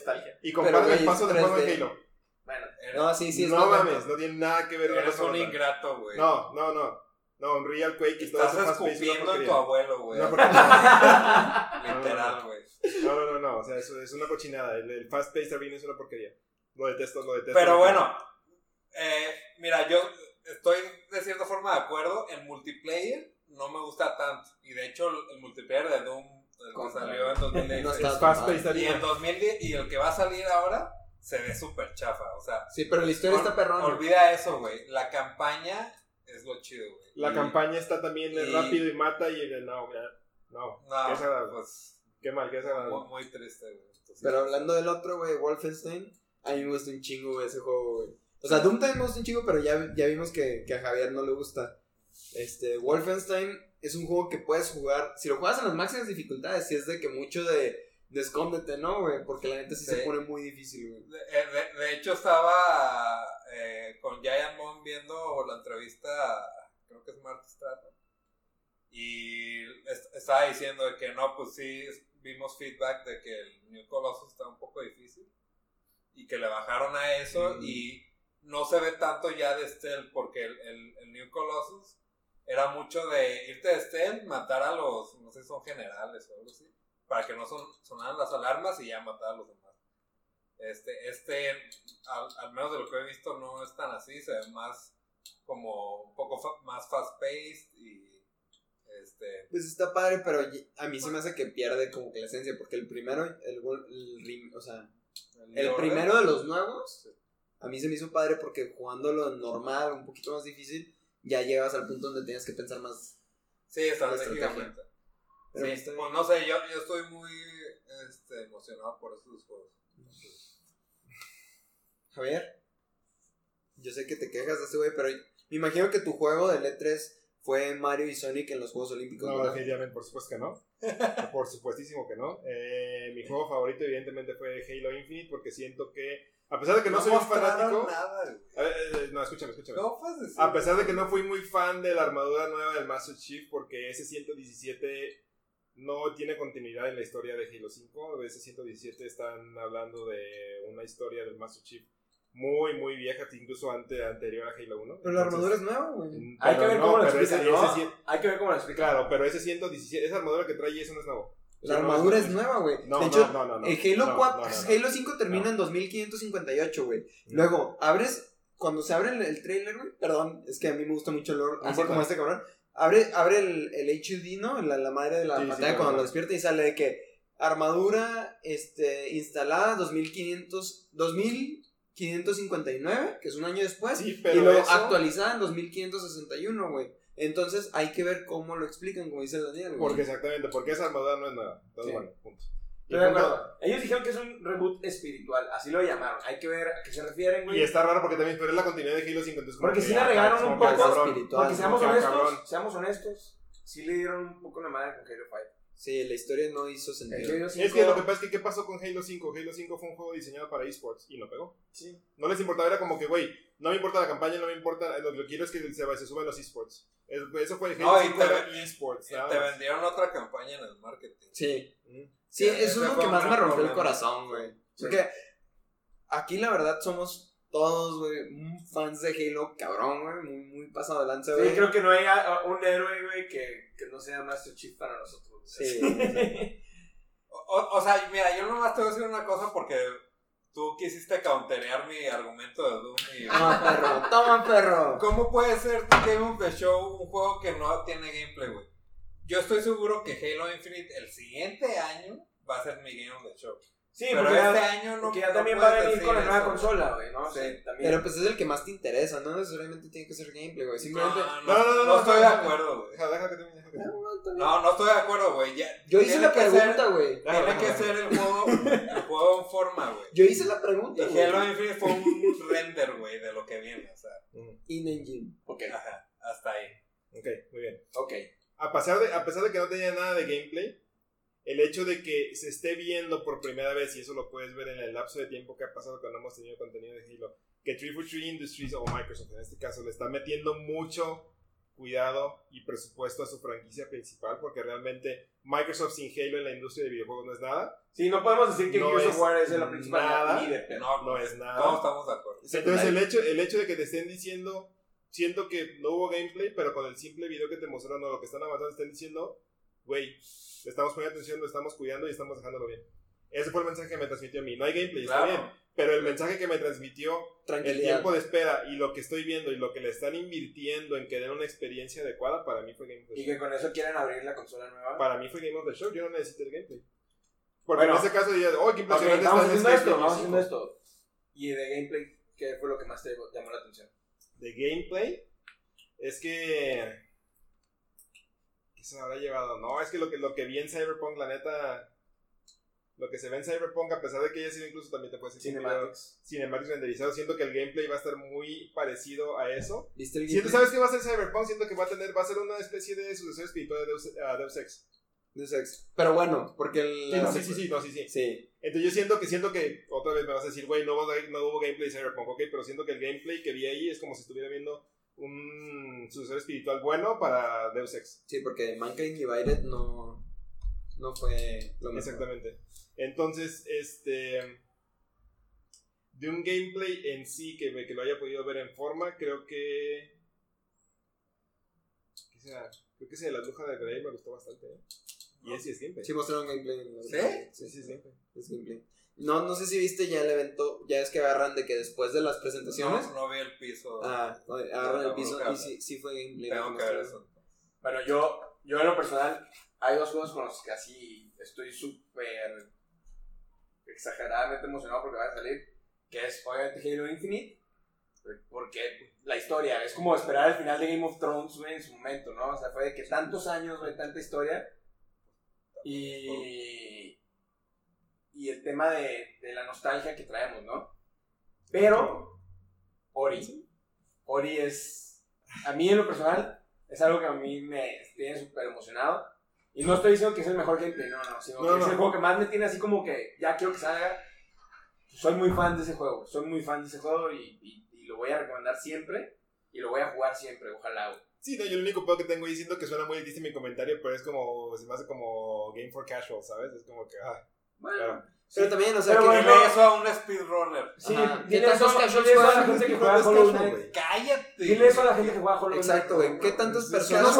y comparen el paso del juego 3D. Halo. Bueno, No, sí, sí, es no mames, no tiene nada que ver eres un ingrato, güey. No, no, no. No, Unreal Quake y todo eso escupiendo en tu abuelo, güey. Porquería. Literal, güey. No, no, no, no, o sea, eso es una cochinada. El, el fast paced arena es una porquería. Lo detesto, lo detesto. Pero bueno, eh, mira, yo estoy de cierta forma de acuerdo. En multiplayer no me gusta tanto. Y de hecho, el, el multiplayer de Doom, el que salió en No 2016. está- es fast paced y en arena. 2010, y el que va a salir ahora se ve súper chafa. O sea, Sí, pero la historia está perrona. olvida eso, güey. La campaña es lo chido, güey. La Y- campaña está también y- rápido y mata y el no, ya, no, qué No, desagradable. pues Qué mal, qué desagradable. muy, muy triste, güey. Entonces, Pero hablando del otro, güey, Wolfenstein, a mí me gusta un chingo güey, ese juego, güey. O sea, Doom también me gusta un chingo, pero ya, ya vimos que, que a Javier no le gusta. Este, Wolfenstein es un juego que puedes jugar, si lo juegas en las máximas dificultades, si es de que mucho de, de escóndete, ¿no, güey? Porque la neta sí, se pone muy difícil, güey. De, eh, de- de hecho, estaba eh, con Giant viendo la entrevista, creo que es Mark Stratton, y est- estaba diciendo de que no, pues sí, vimos feedback de que el New Colossus está un poco difícil, y que le bajaron a eso, Mm. y no se ve tanto ya de stealth, porque el, el- el New Colossus era mucho de irte de stealth, matar a los, no sé si son generales o algo así, para que no son, sonaran las alarmas y ya matar a los demás. Este, este al, al menos de lo que he visto, no es tan así, se ve más como un poco fa- más fast paced y este Pues está padre, pero a mí se me hace que pierde como que la esencia, porque el primero, el, el rim- o sea, El primero de los nuevos, a mí se me hizo padre porque jugándolo normal, un poquito más difícil, ya llegas al punto donde tienes que pensar más. Sí, estratégicamente. Pero Sí, pues no sé, yo, yo estoy muy este, emocionado por esos juegos. Javier, yo sé que te quejas de este güey, pero me imagino que tu juego del E3 fue Mario y Sonic en los Juegos Olímpicos. No, definitivamente, por supuesto que no. por supuestísimo que no. Eh, mi juego favorito, evidentemente, fue Halo Infinite, porque siento que, a pesar de que no, soy un mostraron fanático. nada. A ver, eh, no, escúchame, escúchame. ¿Cómo puedes decir? A pesar de que no fui muy fan de la armadura nueva del Master Chief, porque ese 117 no tiene continuidad en la historia de Halo 5. Ese 117 están hablando de una historia del Master Chief muy, muy vieja, incluso ante, anterior a Halo 1. Pero la armadura es nueva, güey. mm, Hay que ver no, cómo lo pero explican, ese- ¿no? ese cien- Hay que ver cómo lo explican. Claro, pero ese 117, esa armadura que trae eso no es nuevo. La armadura es es nueva, güey. No, de hecho, no, no, no. el Halo, No, 4, no, no, no. Halo 5 termina No. en 2558, güey. No. Luego, abres, cuando se abre el, el trailer, güey, perdón, es que a mí me gusta mucho el lore, así como este cabrón, abre, abre el, el HUD, ¿no? La, la madre de la Sí, pantalla cuando lo despierta y sale de que armadura este, instalada 2500, 2559, que es un año después, Sí, y pero luego eso- actualizada en 2561, güey. Entonces hay que ver cómo lo explican, como dice Daniel, güey. Porque exactamente, porque esa armadura no es nueva. Entonces, Sí. bueno, punto. Y, de acuerdo. Ellos dijeron que es un reboot espiritual, así lo llamaron. Hay que ver a qué se refieren, güey. y está raro porque también pero es la continuidad de Halo 5. Entonces, como Porque que, sí la ah, regaron un poco, espiritual. Porque seamos honestos, seamos honestos, sí le dieron un poco la madre con Halo 5. Sí, la historia no hizo sentido. Es 5, que lo que pasa es que, ¿qué pasó con Halo 5? Halo 5 fue un juego diseñado para esports y no pegó. Sí. No les importaba, era como que, güey, no me importa la campaña, no me importa, lo que quiero es que se, se suban los esports. Es- Eso fue Halo No, y 5 te- esports. nada Te vendieron otra campaña en el marketing. Sí. Sí, Sí, eso ese es lo que más me rompió el corazón, güey. Porque aquí la verdad somos todos, güey, fans de Halo, cabrón, güey, muy, muy pasado de lanza, Sí, güey. creo que no hay un héroe, güey, que, que no sea Master Chief para nosotros. Sí. O, o- o sea, mira, yo nomás te voy a decir una cosa porque tú quisiste counterear mi argumento de Doom y... Toma, perro, toma, perro. ¿Cómo puede ser Game of the Show un juego que no tiene gameplay, güey? Yo estoy seguro que Halo Infinite el siguiente año va a ser mi Game of the Show. Sí, Pero porque este ya, año no porque ya no también va a venir con la nueva eso. consola, güey, ¿no? Sí. Sí, también. Pero pues es el que más te interesa, no necesariamente tiene que ser gameplay, güey. Simplemente. No, no, No, no, no, estoy no, de acuerdo, güey. Deja, deja que termine, que. No, no estoy de acuerdo, güey. Yo hice la que pregunta, güey. Tiene que ser el juego, el juego en forma, güey. Yo hice la pregunta, Y güey. Halo Infinite fue un render, güey, de lo que viene, o sea, Ujú. In-engine. Ok, ajá, hasta ahí. Ok, muy bien. ok. A pesar, de, a pesar de que no tenía nada de gameplay, el hecho de que se esté viendo por primera vez, y eso lo puedes ver en el lapso de tiempo que ha pasado cuando hemos tenido contenido de Halo, que 343 Industries o Microsoft en este caso le está metiendo mucho cuidado y presupuesto a su franquicia principal, porque realmente Microsoft sin Halo en la industria de videojuegos no es nada. Sí, no podemos decir que No Gears of War es la principal nada. ni de. No, No es nada. Todos estamos de acuerdo. Entonces el hecho, el hecho de que te estén diciendo, siento que no hubo gameplay, pero con el simple video que te mostraron o lo que están avanzando, están diciendo, güey, le estamos poniendo atención, lo estamos cuidando y estamos dejándolo bien. Ese fue el mensaje que me transmitió a mí. No hay gameplay, está Claro. bien. Pero el mensaje que me transmitió, el tiempo de espera y lo que estoy viendo y lo que le están invirtiendo en que den una experiencia adecuada, para mí fue Game of the Y Show. que con eso quieren abrir la consola nueva. Para mí fue Game of the Show, yo no necesito el gameplay. Porque Bueno. en ese caso dirías, oh, qué impresionante vamos está haciendo esto, vamos 5". haciendo esto. Y de gameplay, ¿qué fue lo que más te llamó la atención? de gameplay es que ¿qué se me habrá llevado? No, es que lo que lo que vi en Cyberpunk, la neta lo que se ve en Cyberpunk, a pesar de que haya sido incluso también te puede decir Cinematics. cinematics renderizado, siento que el gameplay va a estar muy parecido a eso. ¿Viste el Siento? ¿sabes qué va a ser Cyberpunk? Siento que va a tener, va a ser una especie de sucesor espiritual de Deus, a Deus Ex. De sexo. Pero bueno, porque el. Sí, no, sí, sí, sí, no, sí, sí. Sí. Entonces yo siento que siento que otra vez me vas a decir, güey, no, no hubo gameplay de Cyberpunk, ok, pero siento que el gameplay que vi ahí es como si estuviera viendo un sucesor espiritual bueno para Deus Ex. Sí, porque Mankind Divided no. No fue lo mejor. Exactamente. Entonces, este. De un gameplay en sí que, me- que lo haya podido ver en forma, creo que. ¿Qué será? Creo que ese de la bruja de Grey me gustó bastante. ¿eh? Y ese sí es gameplay. Sí, mostraron gameplay. ¿Sí? sí, sí, es gameplay. Es gameplay. No, no sé si viste ya el evento. Ya es que agarran de que después de las presentaciones. No, no vi el piso. Ah, agarran el piso y sí, sí fue gameplay. Tengo que ver eso. Bueno, yo, yo en lo personal, hay dos juegos con los que así estoy súper exageradamente emocionado porque va a salir, que es obviamente Halo Infinite, porque la historia es como esperar el final de Game of Thrones, güey, en su momento, ¿no? O sea, fue de que tantos años, güey, tanta historia. Y. Y el tema de, de la nostalgia que traemos, ¿no? Pero. Ori. Ori es. A mí, en lo personal, es algo que a mí me tiene súper emocionado. Y no estoy diciendo que es el mejor gameplay, no, no, sino No, que es no. el juego que más me tiene así como que ya quiero que salga. Soy muy fan de ese juego, soy muy fan de ese juego y, y- y lo voy a recomendar siempre y lo voy a jugar siempre, ojalá. Sí, no, yo el único pedo que tengo ahí siento que suena muy difícil mi comentario, pero es como, se me hace como Game for Casual, ¿sabes? Es como que, ah, Bueno, claro. Pero también, o sea, Pero que bueno, Dile eso a un speedrunner. sí, Ajá. dile ¿Qué eso, dile a la juegan? gente que ¿Qué juega Hollow Knight. ¡Cállate! Dile eso a la gente que juega Hollow Knight. Exacto, güey. ¿Qué tantas personas.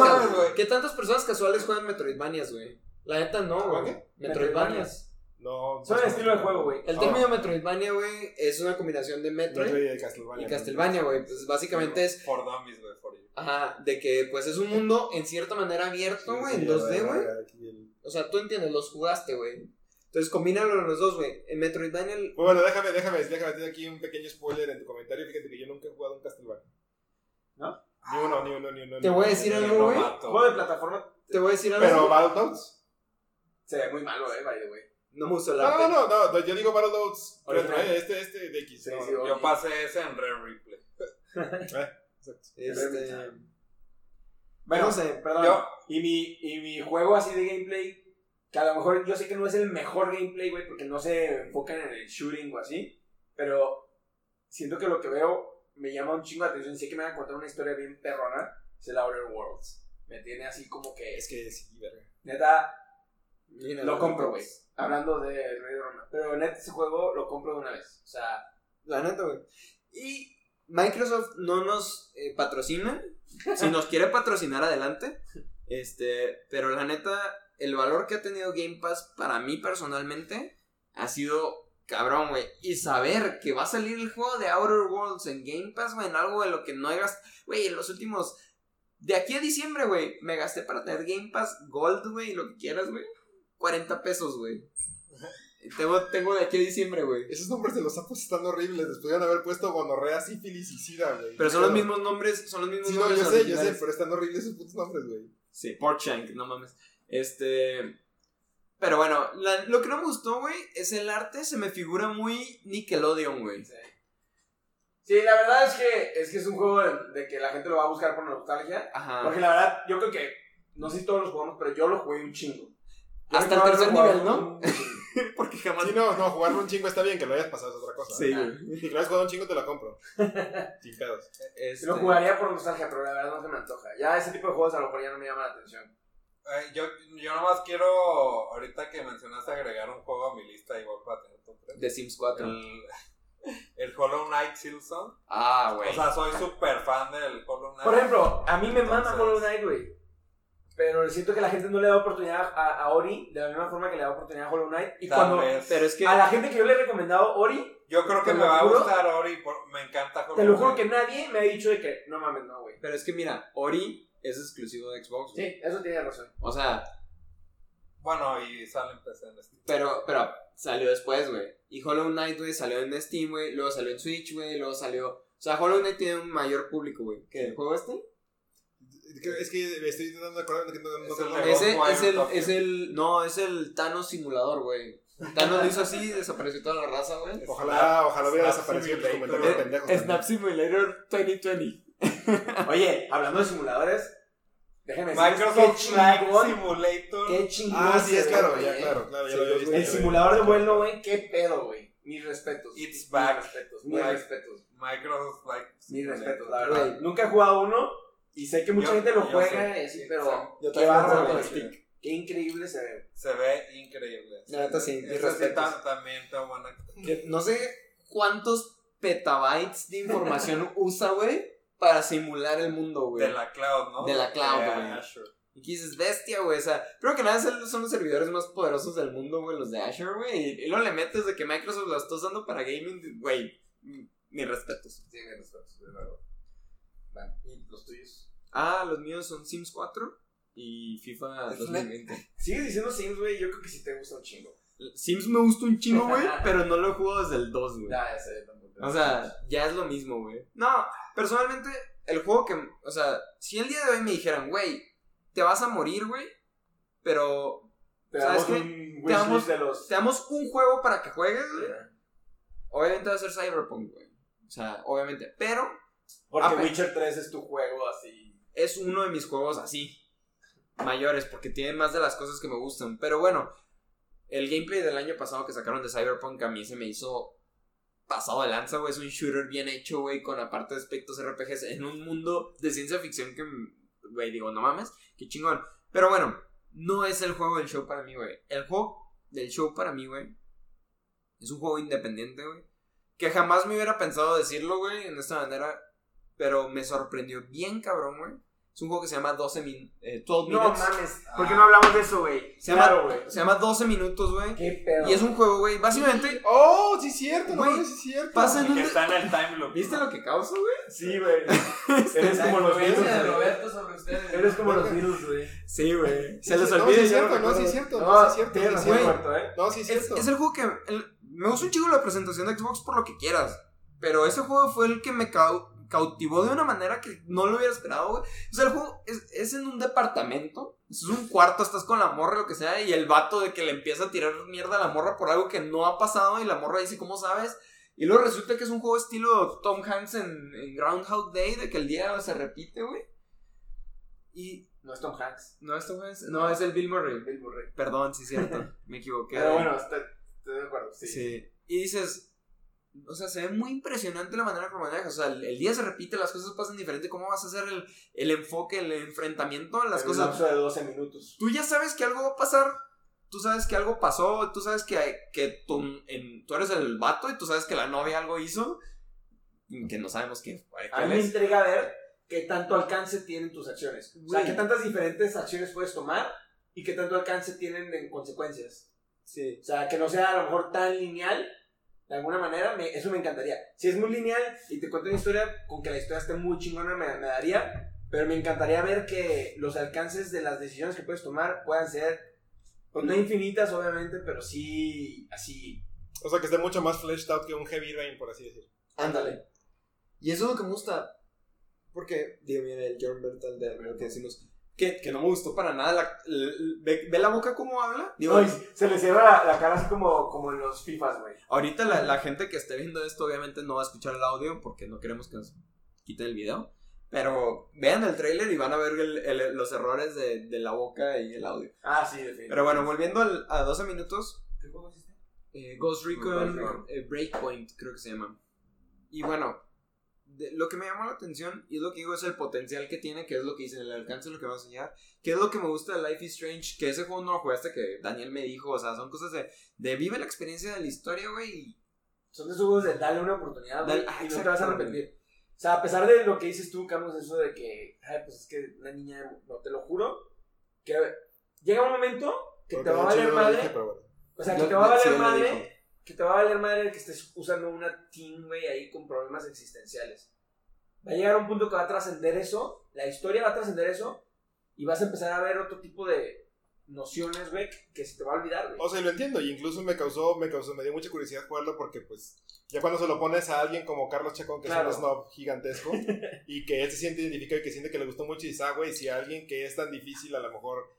¿Qué tantas personas casuales juegan Metroidvanias, güey? La neta no, ¿Juegan güey. qué? Metroidvanias. No. Son el estilo de juego, güey. El término Metroidvania, güey, es una combinación de Metroid Metroid y Castlevania. y Castlevania, güey. Pues básicamente es, For dummies, güey, for you. ajá, de que pues es un mundo en cierta manera abierto, güey, en 2D, güey. O sea, tú entiendes, los jugaste, güey. Entonces combínalo los dos, güey. En Metroidvania, el- Pues bueno, déjame, déjame, déjame hacer aquí un pequeño spoiler en tu comentario. Fíjate que yo nunca he jugado un Castlevania. ¿No? Ni uno, ni uno, ni uno. Te ni voy a decir algo, güey. Juego de plataforma te voy a decir algo. Pero Battletoads. se ve muy malo, eh, by the way. No me gustó el No, no, no, no, yo digo Battletoads. Este, este de X. Sí, no, sí, no. Yo pasé ese en Rare Replay. Exacto. Este, Bueno, No sé, perdón. yo- Y, mi, y mi juego así de gameplay, que a lo mejor yo sé que no es el mejor gameplay, güey, porque no se enfocan en el shooting o así, pero siento que lo que veo me llama un chingo de atención. Sé que me van a contar una historia bien perrona, es el Outer Worlds. Me tiene así como que, Es que sí, verga. neta, mira, lo compro, güey. Hablando de Rey de Roma. Pero neta, ese juego lo compro de una vez. O sea, La neta, güey. Y Microsoft no nos eh, patrocina. Si nos quiere patrocinar, adelante. Este, pero la neta, el valor que ha tenido Game Pass para mí personalmente ha sido cabrón, güey. Y saber que va a salir el juego de Outer Worlds en Game Pass, güey, en algo de lo que no he gastado. Güey, en los últimos. De aquí a diciembre, güey, me gasté para tener Game Pass Gold, güey, lo que quieras, güey. 40 pesos, güey. Tengo, tengo de aquí a diciembre, güey. Esos nombres de los sapos están horribles. Les podrían haber puesto gonorrea, sífilis y sida, güey. Pero son los mismos nombres, son los mismos Sí, no, nombres. yo sé, yo sé, pero están horribles esos putos nombres, güey. Sí, Porkshank, no mames. Este. Pero bueno, la- lo que no me gustó, güey, es el arte. Se me figura muy Nickelodeon, güey. sí. Sí, la verdad es que es, que es un juego de, de que la gente lo va a buscar por nostalgia. Ajá. Porque la verdad, yo creo que, no sé si todos los jugamos, pero yo lo jugué un chingo. Yo Hasta el tercer nivel, ¿no? Porque jamás. Sí, no, no, jugarlo un chingo está bien, que lo hayas pasado es otra cosa. Sí. Si lo hayas jugado un chingo, te lo compro. Sin pedos. Este, Lo jugaría por nostalgia, pero la verdad no se me antoja. Ya ese tipo de juegos a lo mejor ya no me llaman la atención. Eh, yo, yo nomás quiero, ahorita que mencionaste, agregar un juego a mi lista igual para tener top 3. De Sims 4. El, el Hollow Knight Silson. Ah, güey. O sea, soy súper fan del Hollow Knight. Por ejemplo, a mí me Entonces- Hollow Knight, güey. Pero siento que la gente no le da oportunidad a, a Ori de la misma forma que le da oportunidad a Hollow Knight. Y Tal cuando vez. Pero es que. a la gente que yo le he recomendado Ori, Yo creo que me va a gustar Ori, por- me encanta Hollow te lo juro Knight. que nadie me ha dicho de que no mames, no, güey. Pero es que mira, Ori es exclusivo de Xbox. güey. Sí, eso tiene razón. O sea, Bueno, y sale en PC en Steam. pero, pero salió después, güey. Y Hollow Knight, güey, salió en Steam, güey. Luego salió en Switch, güey. Luego salió. O sea, Hollow Knight tiene un mayor público, güey. ¿Que el juego este? Es que me estoy de acordar que no, no, Es no- el Ese es el, es el. No, es el Thanos simulador, güey. Thanos lo hizo así y desapareció toda la raza, güey. Ojalá, ojalá hubiera desaparecido comentarios Eh, pendejos. Snap. Simulator 2020. Oye, hablando de simuladores, déjenme Microsoft qué Flight chingón, Simulator. qué chingón. Ah, sí, es claro, güey, ya, eh. claro, claro, ya Sí, lo había visto. El simulador de vuelo, güey, qué pedo, güey. Mis respetos. It's Mis back. respetos, mis respetos. Microsoft Flight Mis Simulator. respetos, la verdad. Nunca he jugado uno y sé que mucha Yo- gente lo juega así, pero Yo qué bárbaro, stick. Qué increíble se ve. Se ve increíble. La neta sí, mis sí respetos. tam- también está buena. Que no sé cuántos petabytes de información usa, güey, para simular el mundo, güey. De la cloud, ¿no? De la cloud, De güey. Azure. Y que dices, bestia, güey. O sea, creo que nada son los servidores más poderosos del mundo, güey, los de Azure, güey. Y, luego le metes de que Microsoft lo está usando para gaming, güey. Mis respetos. Sí, mis respetos, de verdad. Bueno, ¿y los tuyos? Ah, los míos son Sims 4 y FIFA Es 2020. Sigues diciendo Sims, güey, yo creo que sí te gusta un chingo. Sims me gusta un chingo, güey, pero no lo he jugado desde el 2, güey. Ya, ya sé, tampoco. O sea, ya es lo mismo, güey. No, personalmente, el juego que. O sea, si el día de hoy me dijeran, güey, te vas a morir, güey, pero te ¿sabes damos qué? un Te damos- wishlist de los. te damos un juego para que juegues, güey. Obviamente va a ser Cyberpunk, güey. O sea, obviamente. Pero Porque Witcher 3 es tu juego así. es uno de mis juegos así. Mayores, porque tiene más de las cosas que me gustan. Pero bueno, el gameplay del año pasado que sacaron de Cyberpunk a mí se me hizo pasado de lanza, güey. Es un shooter bien hecho, güey, con aparte de aspectos RPGs en un mundo de ciencia ficción que, güey, digo, no mames, qué chingón. Pero bueno, no es el juego del show para mí, güey. El juego del show para mí, güey, es un juego independiente, güey. Que jamás me hubiera pensado decirlo, güey, en esta manera. Pero me sorprendió bien, cabrón, güey. Es un juego que se llama 12 min eh, 12 No minutes. mames. ¿Por qué no hablamos de eso, güey? Se Claro, güey. Se llama 12 minutos, güey. Qué pedo. Y es un juego, güey, básicamente ¡Oh, sí es cierto! No, Güey, mames, sí es cierto. pasa en un... está en el time loop. ¿Viste lo que causa, güey? Sí, güey. Eres como los de. Roberto sobre ustedes. Eres como los Beatles, güey. Sí, güey. Se les olvida. No, sí es cierto, no, sí es cierto. No, No, sí es cierto. sí ¿eh? No, sí es cierto. es el juego que... me gusta un chico la presentación de Xbox por lo que quieras. Pero ese juego fue el que me cautivó de una manera que no lo hubiera esperado, güey. O sea, el juego es, es en un departamento. Es un cuarto, estás con la morra, lo que sea. Y el vato de que le empieza a tirar mierda a la morra por algo que no ha pasado. Y la morra dice, ¿cómo sabes? Y luego resulta que es un juego estilo Tom Hanks en, en Groundhog Day, de que el día se repite, güey. Y... No es Tom Hanks. No es Tom Hanks, no, es el Bill Murray. Bill Murray. Perdón, sí es cierto. Me equivoqué. Pero bueno, estoy, estoy de acuerdo. Sí. Sí. Y dices, o sea, se ve muy impresionante la manera como manejas. O sea, el, el día se repite, las cosas pasan diferente. ¿Cómo vas a hacer el, el enfoque, el enfrentamiento a las En un cosas? lapso de 12 minutos. Tú ya sabes que algo va a pasar. Tú sabes que algo pasó. Tú sabes que, que tú, en- tú eres el vato y tú sabes que la novia algo hizo. Que no sabemos qué. A mí me intriga ver qué tanto alcance tienen tus acciones. O sea, qué tantas diferentes acciones puedes tomar y qué tanto alcance tienen en consecuencias. Sí. O sea, que no sea a lo mejor tan lineal. De alguna manera, me- eso me encantaría. Si es muy lineal y te cuento una historia, con que la historia esté muy chingona me, me daría. Pero me encantaría ver que los alcances de las decisiones que puedes tomar puedan ser, pues no infinitas obviamente, pero sí así. O sea, que esté mucho más fleshed out que un Heavy Rain, por así decir. Ándale. Y eso es lo que me gusta. Porque, digo, mira, el John Bertal de lo que decimos. Que, que no me gustó para nada. la- l- ve, ve la boca cómo habla? Digo, Ay, se le cierra la, la cara así como, como en los FIFAs, güey. ahorita la, la gente que esté viendo esto, obviamente no va a escuchar el audio porque no queremos que nos quiten el video. Pero vean el trailer y van a ver el- el- los errores de, de la boca y el audio. Ah, sí, definitivamente. Pero bueno, volviendo al- a 12 minutos, ¿Qué juego hiciste? eh, Ghost Recon Ghost Recon. eh, Breakpoint, creo que se llama. Y bueno, de- lo que me llamó la atención y es lo que digo es el potencial que tiene, que es lo que dice, el alcance de lo que va a enseñar, que es lo que me gusta de Life is Strange, que ese juego no lo jugué hasta que Daniel me dijo, o sea, son cosas de, de vive la experiencia de la historia, güey, y Son de esos juegos de darle una oportunidad, güey, Dale- ah, y no te vas a arrepentir. O sea, a pesar de lo que dices tú, Carlos, eso de que, ay, pues es que una niña, no te lo juro, que llega un momento que Porque te va a valer madre, dije, bueno. o sea, que Yo- te va a sí, valer lo madre. Que te va a valer madre que estés usando una teen, güey, ahí con problemas existenciales. Va a llegar un punto que va a trascender eso, la historia va a trascender eso, y vas a empezar a ver otro tipo de nociones, güey, que se te va a olvidar, güey. O sea, lo entiendo, y incluso me causó, me causó, me dio mucha curiosidad jugarlo porque pues ya cuando se lo pones a alguien como Carlos Chacón, que Claro. es un snob gigantesco, y que él se siente identificado y que siente que le gustó mucho y dice, ah, güey, si a alguien que es tan difícil a lo mejor,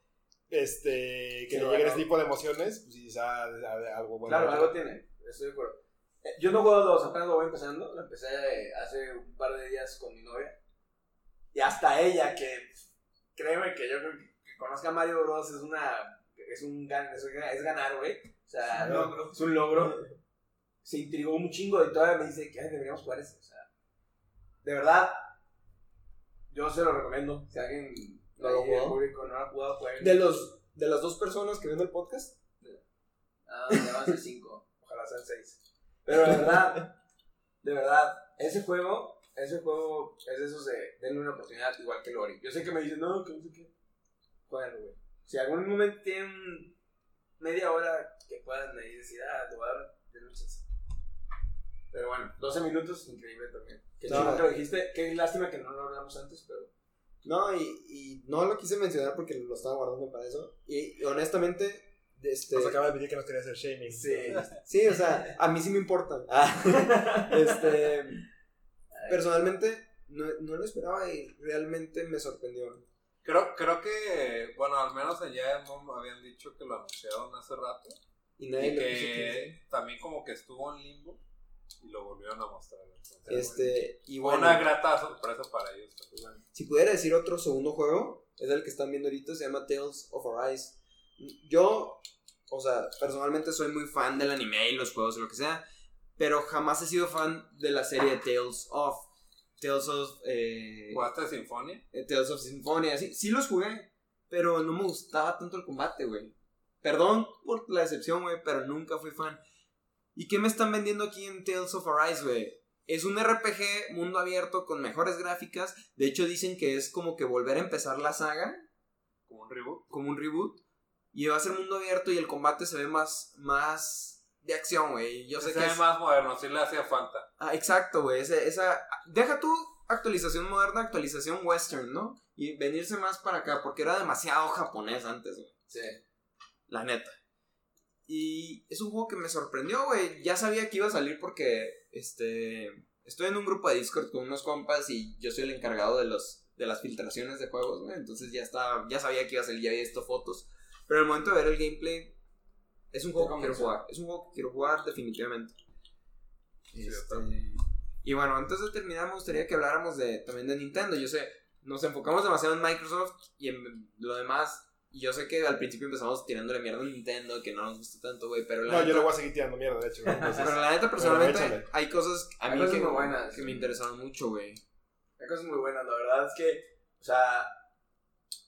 este, que Sí, le lleguen ese tipo de emociones, pues ah, a- algo bueno. Claro, algo tiene, estoy de acuerdo. Eh, Yo no juego dos, apenas lo voy empezando. Lo empecé eh, hace un par de días con mi novia. Y hasta ella, que créeme que yo creo que, que conozca a Mario Bros. es una. Es un gan- es, es ganar, güey. O sea, Es un logro. es un logro. Se intrigó un chingo y todavía me dice que "Ay, deberíamos jugar eso. O sea, de verdad, yo se lo recomiendo. Si alguien ¿No lo jugó? público no ha jugado. De, los, de las dos personas que ven el podcast. Ah, ya van a ser cinco. Ojalá sean seis. Pero de verdad, de verdad, ese juego, ese juego es de esos de denle una oportunidad igual que Lori. Yo sé que me dicen, no, que no sé qué. Jueguenlo, güey. Si algún momento tienen media hora que puedan ahí decir, ah, te voy a dar, denle un chance. Pero bueno, 12 minutos, increíble también. Qué No. chido que lo dijiste. Qué lástima que no lo hablamos antes, pero. No, y, y no lo quise mencionar porque lo estaba guardando para eso. Y, y honestamente, Este, Nos acaba de pedir que nos quería hacer shaming. Sí, sí, o sea, a mí sí me importa. Ah, este, personalmente, no, no lo esperaba y realmente me sorprendió. Creo, creo que, bueno, al menos en Mom habían dicho que lo anunciaron hace rato. Y Y nadie puso que atención. también como que estuvo en limbo y lo volvieron a mostrar. Entonces, Este, y bueno, una grata sorpresa para ellos. también. si pudiera decir otro segundo juego, es el que están viendo ahorita, se llama Tales of Arise. Yo, o sea, Personalmente soy muy fan del anime y los juegos y lo que sea, pero jamás he sido fan de la serie Tales of. Tales of. Eh, ¿Jugaste Sinfonia? eh, Tales of Symphonia. Sí, sí los jugué, pero no me gustaba tanto el combate, güey. Perdón por la decepción, güey, pero nunca fui fan. ¿Y qué me están vendiendo aquí en Tales of Arise, güey? Es un RPG mundo abierto con mejores gráficas. De hecho, dicen que es como que volver a empezar la saga, Como un reboot. como un reboot. Y va a ser mundo abierto y el combate se ve más, más de acción, güey. Yo sé Se que ve es- más moderno, sí le hacía falta. Ah, exacto, güey. Ese- esa, deja tu actualización moderna, actualización western, ¿no? Y venirse más para acá, porque era demasiado japonés antes, güey. sí. La neta. Y es un juego que me sorprendió, güey. Ya sabía que iba a salir porque, este, estoy en un grupo de Discord con unos compas y yo soy el encargado de los, de las filtraciones de juegos, güey. Entonces ya estaba, ya sabía que iba a salir, ya había visto fotos. Pero al momento de ver el gameplay, es un juego que quiero jugar. Es un juego que quiero jugar definitivamente. Sí, Este, y bueno, antes de terminar me gustaría que habláramos de, también de Nintendo. Yo sé, nos enfocamos demasiado en Microsoft y en lo demás. Y yo sé que al principio empezamos tirándole mierda a Nintendo, que no nos gusta tanto, güey. Pero la No, yo le voy a seguir tirando mierda, de hecho. güey, entonces- pero la neta, personalmente, hay cosas a Hay mí cosas que, muy buenas. que me interesaron mucho, güey. Hay cosas muy buenas, la verdad es que, o sea,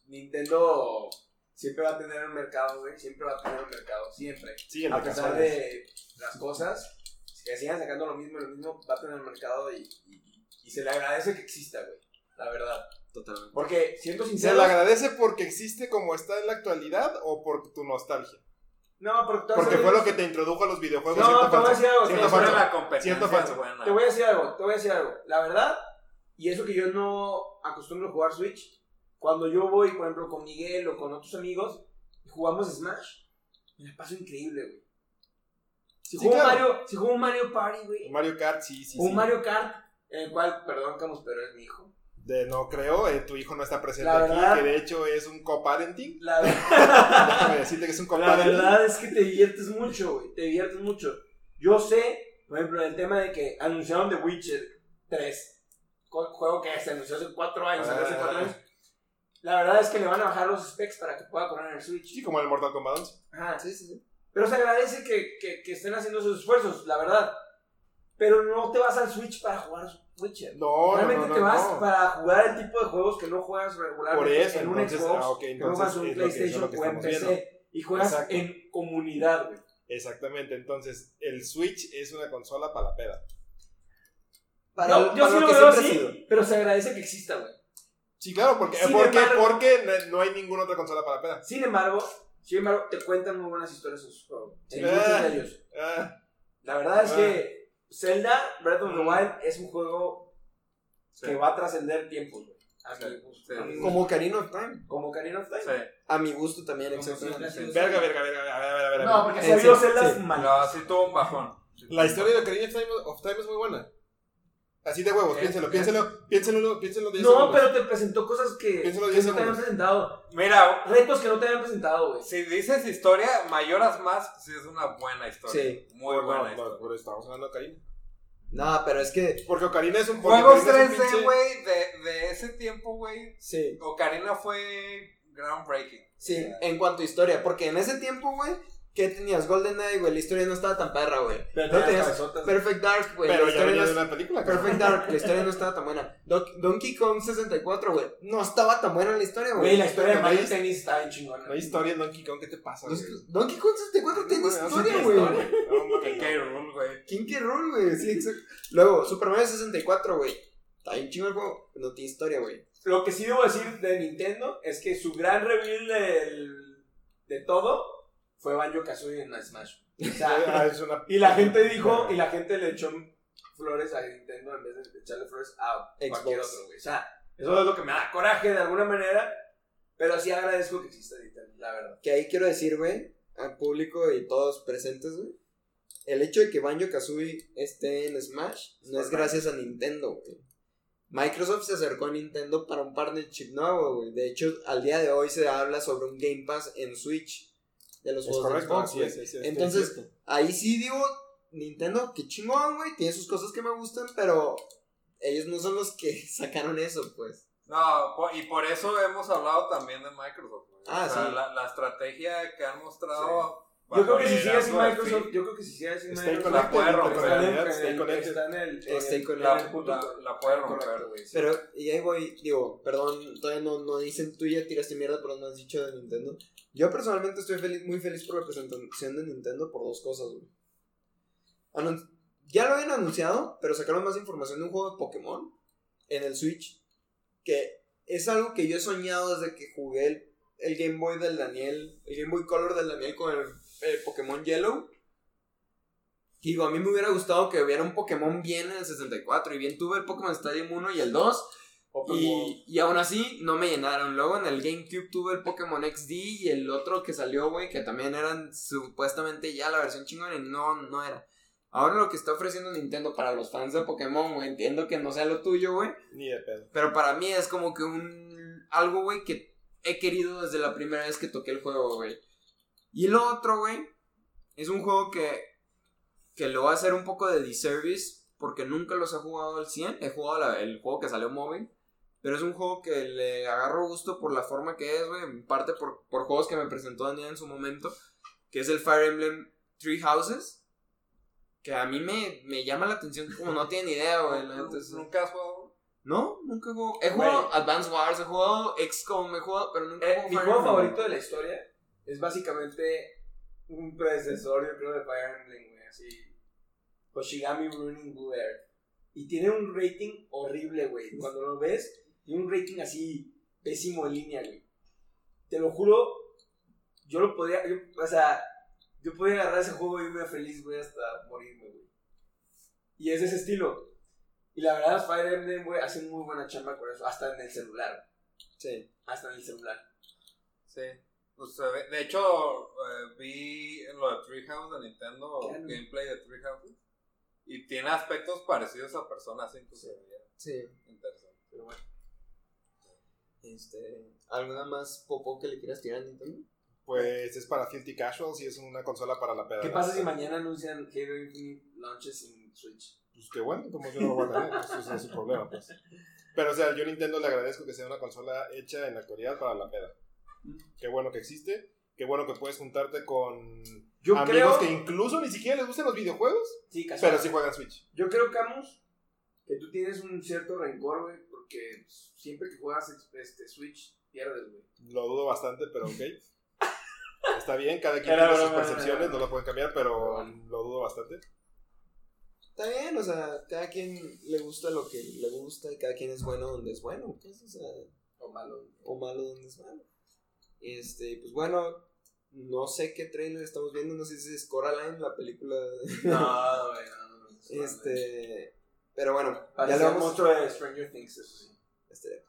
Nintendo siempre va a tener un mercado, güey, siempre va a tener un mercado, siempre. Sí, A de pesar de las cosas, que sigan sacando lo mismo, lo mismo, va a tener un mercado y, y, y se le agradece que exista, güey, la verdad. Totalmente. Porque, siendo ¿Se sincero, le agradece porque existe como está en la actualidad o por tu nostalgia? no, porque, Porque fue lo que te introdujo a los videojuegos. No, siento te voy a decir algo, Siento te voy a falso. La competencia Siento falso. buena. Te voy a decir algo, te voy a decir algo. La verdad, y eso que yo no acostumbro a jugar Switch, cuando yo voy, por ejemplo, con Miguel o con otros amigos y jugamos Smash, me la paso increíble, güey. Si Sí, juego, claro. Mario, si juego un Mario Party, güey, Mario Kart, sí, sí, un sí. Mario Kart, en el cual, perdón, Camus, pero es mi hijo. De, no creo, eh, tu hijo no está presente La aquí, verdad- que de hecho es un co-parenting. La, Déjame decirte que es un la co-parenting. verdad es que te diviertes mucho, güey, te diviertes mucho. Yo sé, por ejemplo, el tema de que anunciaron The Witcher 3, co- juego que se anunció hace 4 años, hace Ah. 4 años. La verdad es que le van a bajar los specs para que pueda correr en el Switch. Sí, como el Mortal Kombat 11. Ajá. Sí, sí, sí. Pero se agradece que, que, que estén haciendo esos esfuerzos, la verdad. Pero no te vas al Switch para jugar Witcher. No, no, Realmente no, te no, vas no. para jugar el tipo de juegos que no juegas regularmente Por eso, en un Xbox, ah, ok, que no entonces juegas en lo que- PlayStation lo que o en PC. Y juegas Exacto. en comunidad, güey. Exactamente, entonces el Switch es una consola para la peda. Para, yo yo para sí lo que veo así, pero se agradece que exista, güey. Sí, claro, porque, porque, embargo- porque no- no hay ninguna otra consola para la peda. Sin embargo, sin embargo, te cuentan muy buenas historias en sus juegos. En Sí. ellos. Ah, La verdad es Ah. que Zelda Breath of the Mm. Wild es un juego Sí. que va a trascender tiempos, güey. A Sí, mi gusto. sí. A mi gusto. Como Karina of Time. Como Ocarina of Time. Sí. A mi gusto también, exactamente. verga, Zelda. verga, verga, a ver, a ver, a ver. No, porque se ha habido sí, celdas sí. mal. No, sí tuvo un bajón. La historia de Ocarina of Time, of Time es muy buena. Así de huevos, Eh, piénselo, eh. piénselo, piénselo, piénselo 10 No, segundos. pero te presentó cosas que, que 10 no te habían presentado. Mira, Retos que no te habían presentado, güey. si dices historia, Mayoras más, sí es una buena historia. Sí. Muy No, buena no, historia. por eso estamos hablando de Ocarina. No, pero es que. Porque Ocarina es un Juegos Ocarina es un 3D, pinche- güey, de, de ese tiempo, güey. Sí. Ocarina fue groundbreaking. Sí, O sea, en cuanto a historia. Porque en ese tiempo, güey, ¿qué tenías? GoldenEye, güey. La historia no estaba tan perra, güey. Pero No tenías cabezotas. Perfect Dark, güey. Pero la historia no de es- una película. Perfect Dark, la historia no estaba tan buena. Don- Donkey Kong 64, güey. No estaba tan buena la historia, Güey, güey. la historia de Mario Tennis está bien chingona. No hay historia en Donkey Kong, ¿qué te pasa, güey? Donkey Kong 64 tiene historia, güey. No, mames, Que no. K. Rool, güey. King K. Rool, güey. Sí, exacto. Luego, Super Mario 64, güey. Está bien chingo el juego. pero No tiene historia, güey. Lo que sí debo decir de Nintendo es que su gran reveal del, de todo fue Banjo Kazooie en Smash. O sea, Ah, es una- y la gente dijo, y la gente le echó flores a Nintendo en vez de echarle flores a cualquier otro, güey. O sea, eso es lo que me da coraje de alguna manera, pero sí agradezco que exista Nintendo, la verdad. Que ahí quiero decir, güey, al público y todos presentes, güey. El hecho de que Banjo Kazooie esté en Smash no es gracias a Nintendo, güey. Microsoft se acercó a Nintendo para un partnership nuevo, güey. De hecho, al día de hoy se habla sobre un Game Pass en Switch de los Es juegos de correcto, Xbox, güey. es- es- Entonces. Ahí sí digo, Nintendo, qué chingón, güey. Tiene sus cosas que me gustan, pero ellos no son los que sacaron eso, pues. No, po- y por eso hemos hablado también de Microsoft. güey. Ah, o sea, sí. la, la estrategia que han mostrado. Yo creo que si sigue así Microsoft, yo creo que si sigue así Stay Microsoft, la puede romper. está en el- Realidad, en stay el- connected. está en el, en Stay el- connected. en el punto La- la puede romper. güey, sí. Pero, y ahí voy, digo, perdón, todavía no, no dicen, tú ya tiraste mierda, pero no has dicho de Nintendo. Yo personalmente estoy feliz, muy feliz por la presentación de Nintendo por dos cosas, güey. Ya lo habían anunciado, pero sacaron más información de un juego de Pokémon en el Switch. Que es algo que yo he soñado desde que jugué el, el Game Boy del Daniel, el Game Boy Color del Daniel con el, el Pokémon Yellow. Digo, a mí me hubiera gustado que hubiera un Pokémon bien en el 64. Y bien tuve el Pokémon Stadium 1 y el 2. Y, y aún así no me llenaron. Luego en el GameCube tuve el Pokémon XD y el otro que salió, güey, que también eran supuestamente ya la versión chingona y no, no era. Ahora lo que está ofreciendo Nintendo para los fans de Pokémon, güey, entiendo que no sea lo tuyo, güey. Ni de pedo. Pero para mí es como que un... Algo, güey, que he querido desde la primera vez que toqué el juego, güey. Y lo otro, güey, es un juego que... Que lo va a hacer un poco de disservice porque nunca los he jugado al 100. He jugado la- el juego que salió móvil. Pero es un juego que le agarro gusto por la forma que es, güey. En parte por, por juegos que me presentó Daniel en su momento. Que es el Fire Emblem Three Houses. Que a mí me, me llama la atención como no tiene idea, güey. ¿Nunca has jugado? no, nunca he jugado. He jugado. Advance Wars, he jugado XCOM, he jugado, pero nunca he Eh, jugado mi juego favorito de la historia es básicamente un predecesor, yo creo, de Fire Emblem, güey, así. Hoshigami Running Blue Earth. Y tiene un rating horrible, güey. Cuando lo ves, tiene un rating así pésimo en línea, güey. Te lo juro, yo lo podría, yo- o sea, yo podría agarrar ese juego y irme feliz, güey, hasta morirme, güey. Y es de ese estilo. Y la verdad, Fire Emblem, güey, hace muy buena chamba con eso, hasta en el celular. Sí. Hasta en el celular. Sí. Pues, se ve- de hecho, eh, vi lo de Treehouse de Nintendo, Claro. gameplay de Treehouse. Y tiene aspectos parecidos a Persona 5. se veía Sí. Interesante. Pero bueno. Este, ¿Alguna más popó que le quieras tirar a Nintendo? Pues es para Filthy Casuals y es una consola para la peda. ¿Qué pasa si mañana anuncian Halo Infinite launches en Switch? Pues qué bueno, como yo no lo voy a tener, eso, eso es su problema, pues. Pero, o sea, yo a Nintendo le agradezco que sea una consola hecha en la actualidad para la peda. Qué bueno que existe, qué bueno que puedes juntarte con Yo amigos creo. que incluso ni siquiera les gustan los videojuegos, Sí, casual. pero sí juegan Switch. Yo creo, Camus, que tú tienes un cierto rencor, güey, porque siempre que juegas este, Switch, pierdes, güey. Lo dudo bastante, pero ok. Está bien, cada quien tiene sus percepciones, no lo pueden cambiar, pero lo dudo bastante. Está bien, o sea, cada quien le gusta lo que le gusta y cada quien es bueno donde es bueno, pues, o sea, O malo. o malo donde es malo. Este, pues bueno, no sé qué trailer estamos viendo, no sé si es Coraline, la película. No, güey, no, no, no. este, pero bueno, ya le vamos monstruo de Stranger Things, eso sí. Este,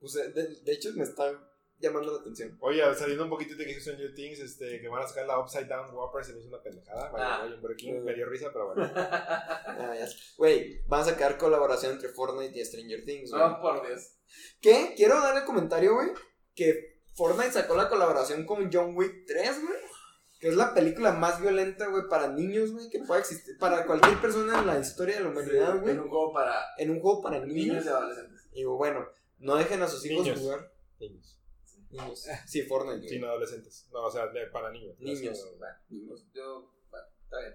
pues eh, de, de hecho me está llamando la atención. Oye, saliendo un poquito de que Stranger Things, este, que van a sacar la Upside Down Whopper, se me hizo una pendejada. Vaya, Ah. Burger King, Mm. me dio risa, pero bueno. Ah. Güey, van a sacar colaboración entre Fortnite y Stranger Things, güey. No, por Dios. ¿Qué? Quiero dar el comentario, güey, que Fortnite sacó la colaboración con John Wick 3, güey. Que es la película más violenta, güey, para niños, güey, que pueda existir. Para cualquier persona en la historia de la humanidad, güey. En un juego para En un juego para niños niños. y adolescentes. Y bueno, no dejen a sus hijos Niños. jugar. Niños. Niños. Sí, Fortnite. güey. Sí, no adolescentes. No, o sea, de- para niños. Niños. Pues yo, bueno, está bien.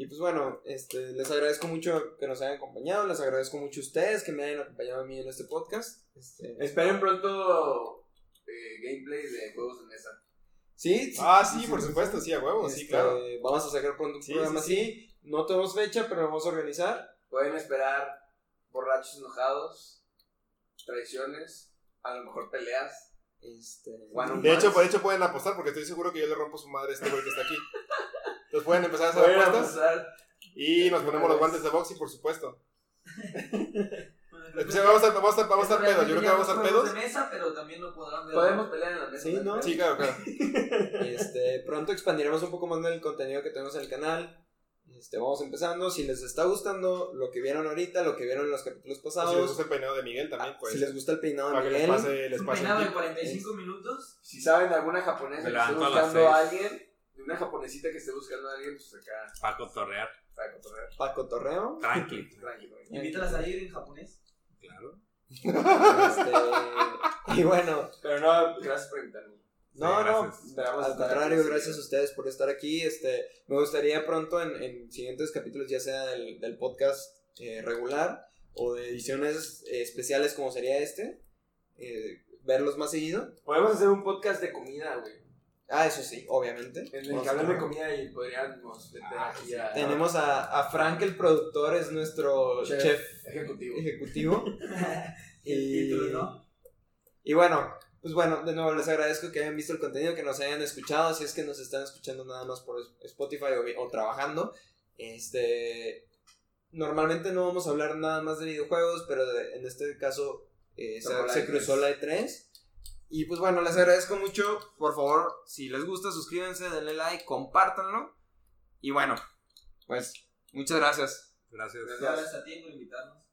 Y pues bueno, este, les agradezco mucho que nos hayan acompañado, les agradezco mucho a ustedes que me hayan acompañado a mí en este podcast. Este, Esperen pronto eh, gameplay de juegos de mesa. sí, sí, Ah, sí, por supuesto, sí, a huevo, sí, Este, claro. Vamos a sacar pronto un Sí, programa sí, así. No tenemos fecha, pero lo vamos a organizar. Pueden esperar borrachos enojados, traiciones, a lo mejor peleas. Este, De hecho, por hecho pueden apostar porque estoy seguro que yo le rompo su madre a este güey que está aquí. Entonces pueden empezar a hacer Pueden apuestas apostar. y nos ponemos los guantes de box y por supuesto. Sí, vamos a estar, vamos a vamos a estar pedos. Yo creo que vamos a estar pedos. de mesa, pero también lo podrán ver. Podemos pelear en la mesa. Sí, ¿no? Sí, claro, claro. Este, pronto expandiremos un poco más del contenido que tenemos en el canal. Este, vamos empezando. Si les está gustando lo que vieron ahorita, lo que vieron en los capítulos Si les pasados, gusta el peinado de Miguel también, pues. si les gusta el peinado para de que les Miguel, pase, les Un pase peinado el de tip. 45 minutos. Si saben de alguna japonesa que esté buscando a alguien, de una japonesita que esté buscando a alguien, pues acá, Para cotorrear. para cotorrear. para cotorreo. Tranqui. Tranquilo. Invítalas a ir en japonés. Claro. Este, y bueno, Pero no, gracias por invitarme. no, Sí, no, al contrario, gracias a ustedes por estar aquí. Este, me gustaría pronto en, en siguientes capítulos, ya sea del, del podcast eh, regular o de ediciones eh, especiales como sería este, eh, verlos más seguido. Podemos hacer un podcast de comida, güey. Ah, eso sí, obviamente. En el que hablan de comida y podríamos meter aquí a Tenemos a, a Frank, el productor, es nuestro Chef. chef, ejecutivo. ejecutivo. Y, título, ¿no? y bueno, pues bueno, de nuevo les agradezco que hayan visto el contenido, que nos hayan escuchado, si es que nos están escuchando nada más por Spotify o, o trabajando. Este, normalmente no vamos a hablar nada más de videojuegos, pero de- en este caso eh, se, se E3. cruzó la E3. Y pues bueno, les agradezco mucho. Por favor, si les gusta, suscríbanse, denle like, compártanlo. Y bueno, pues muchas gracias. Gracias. Gracias a ti por invitarnos.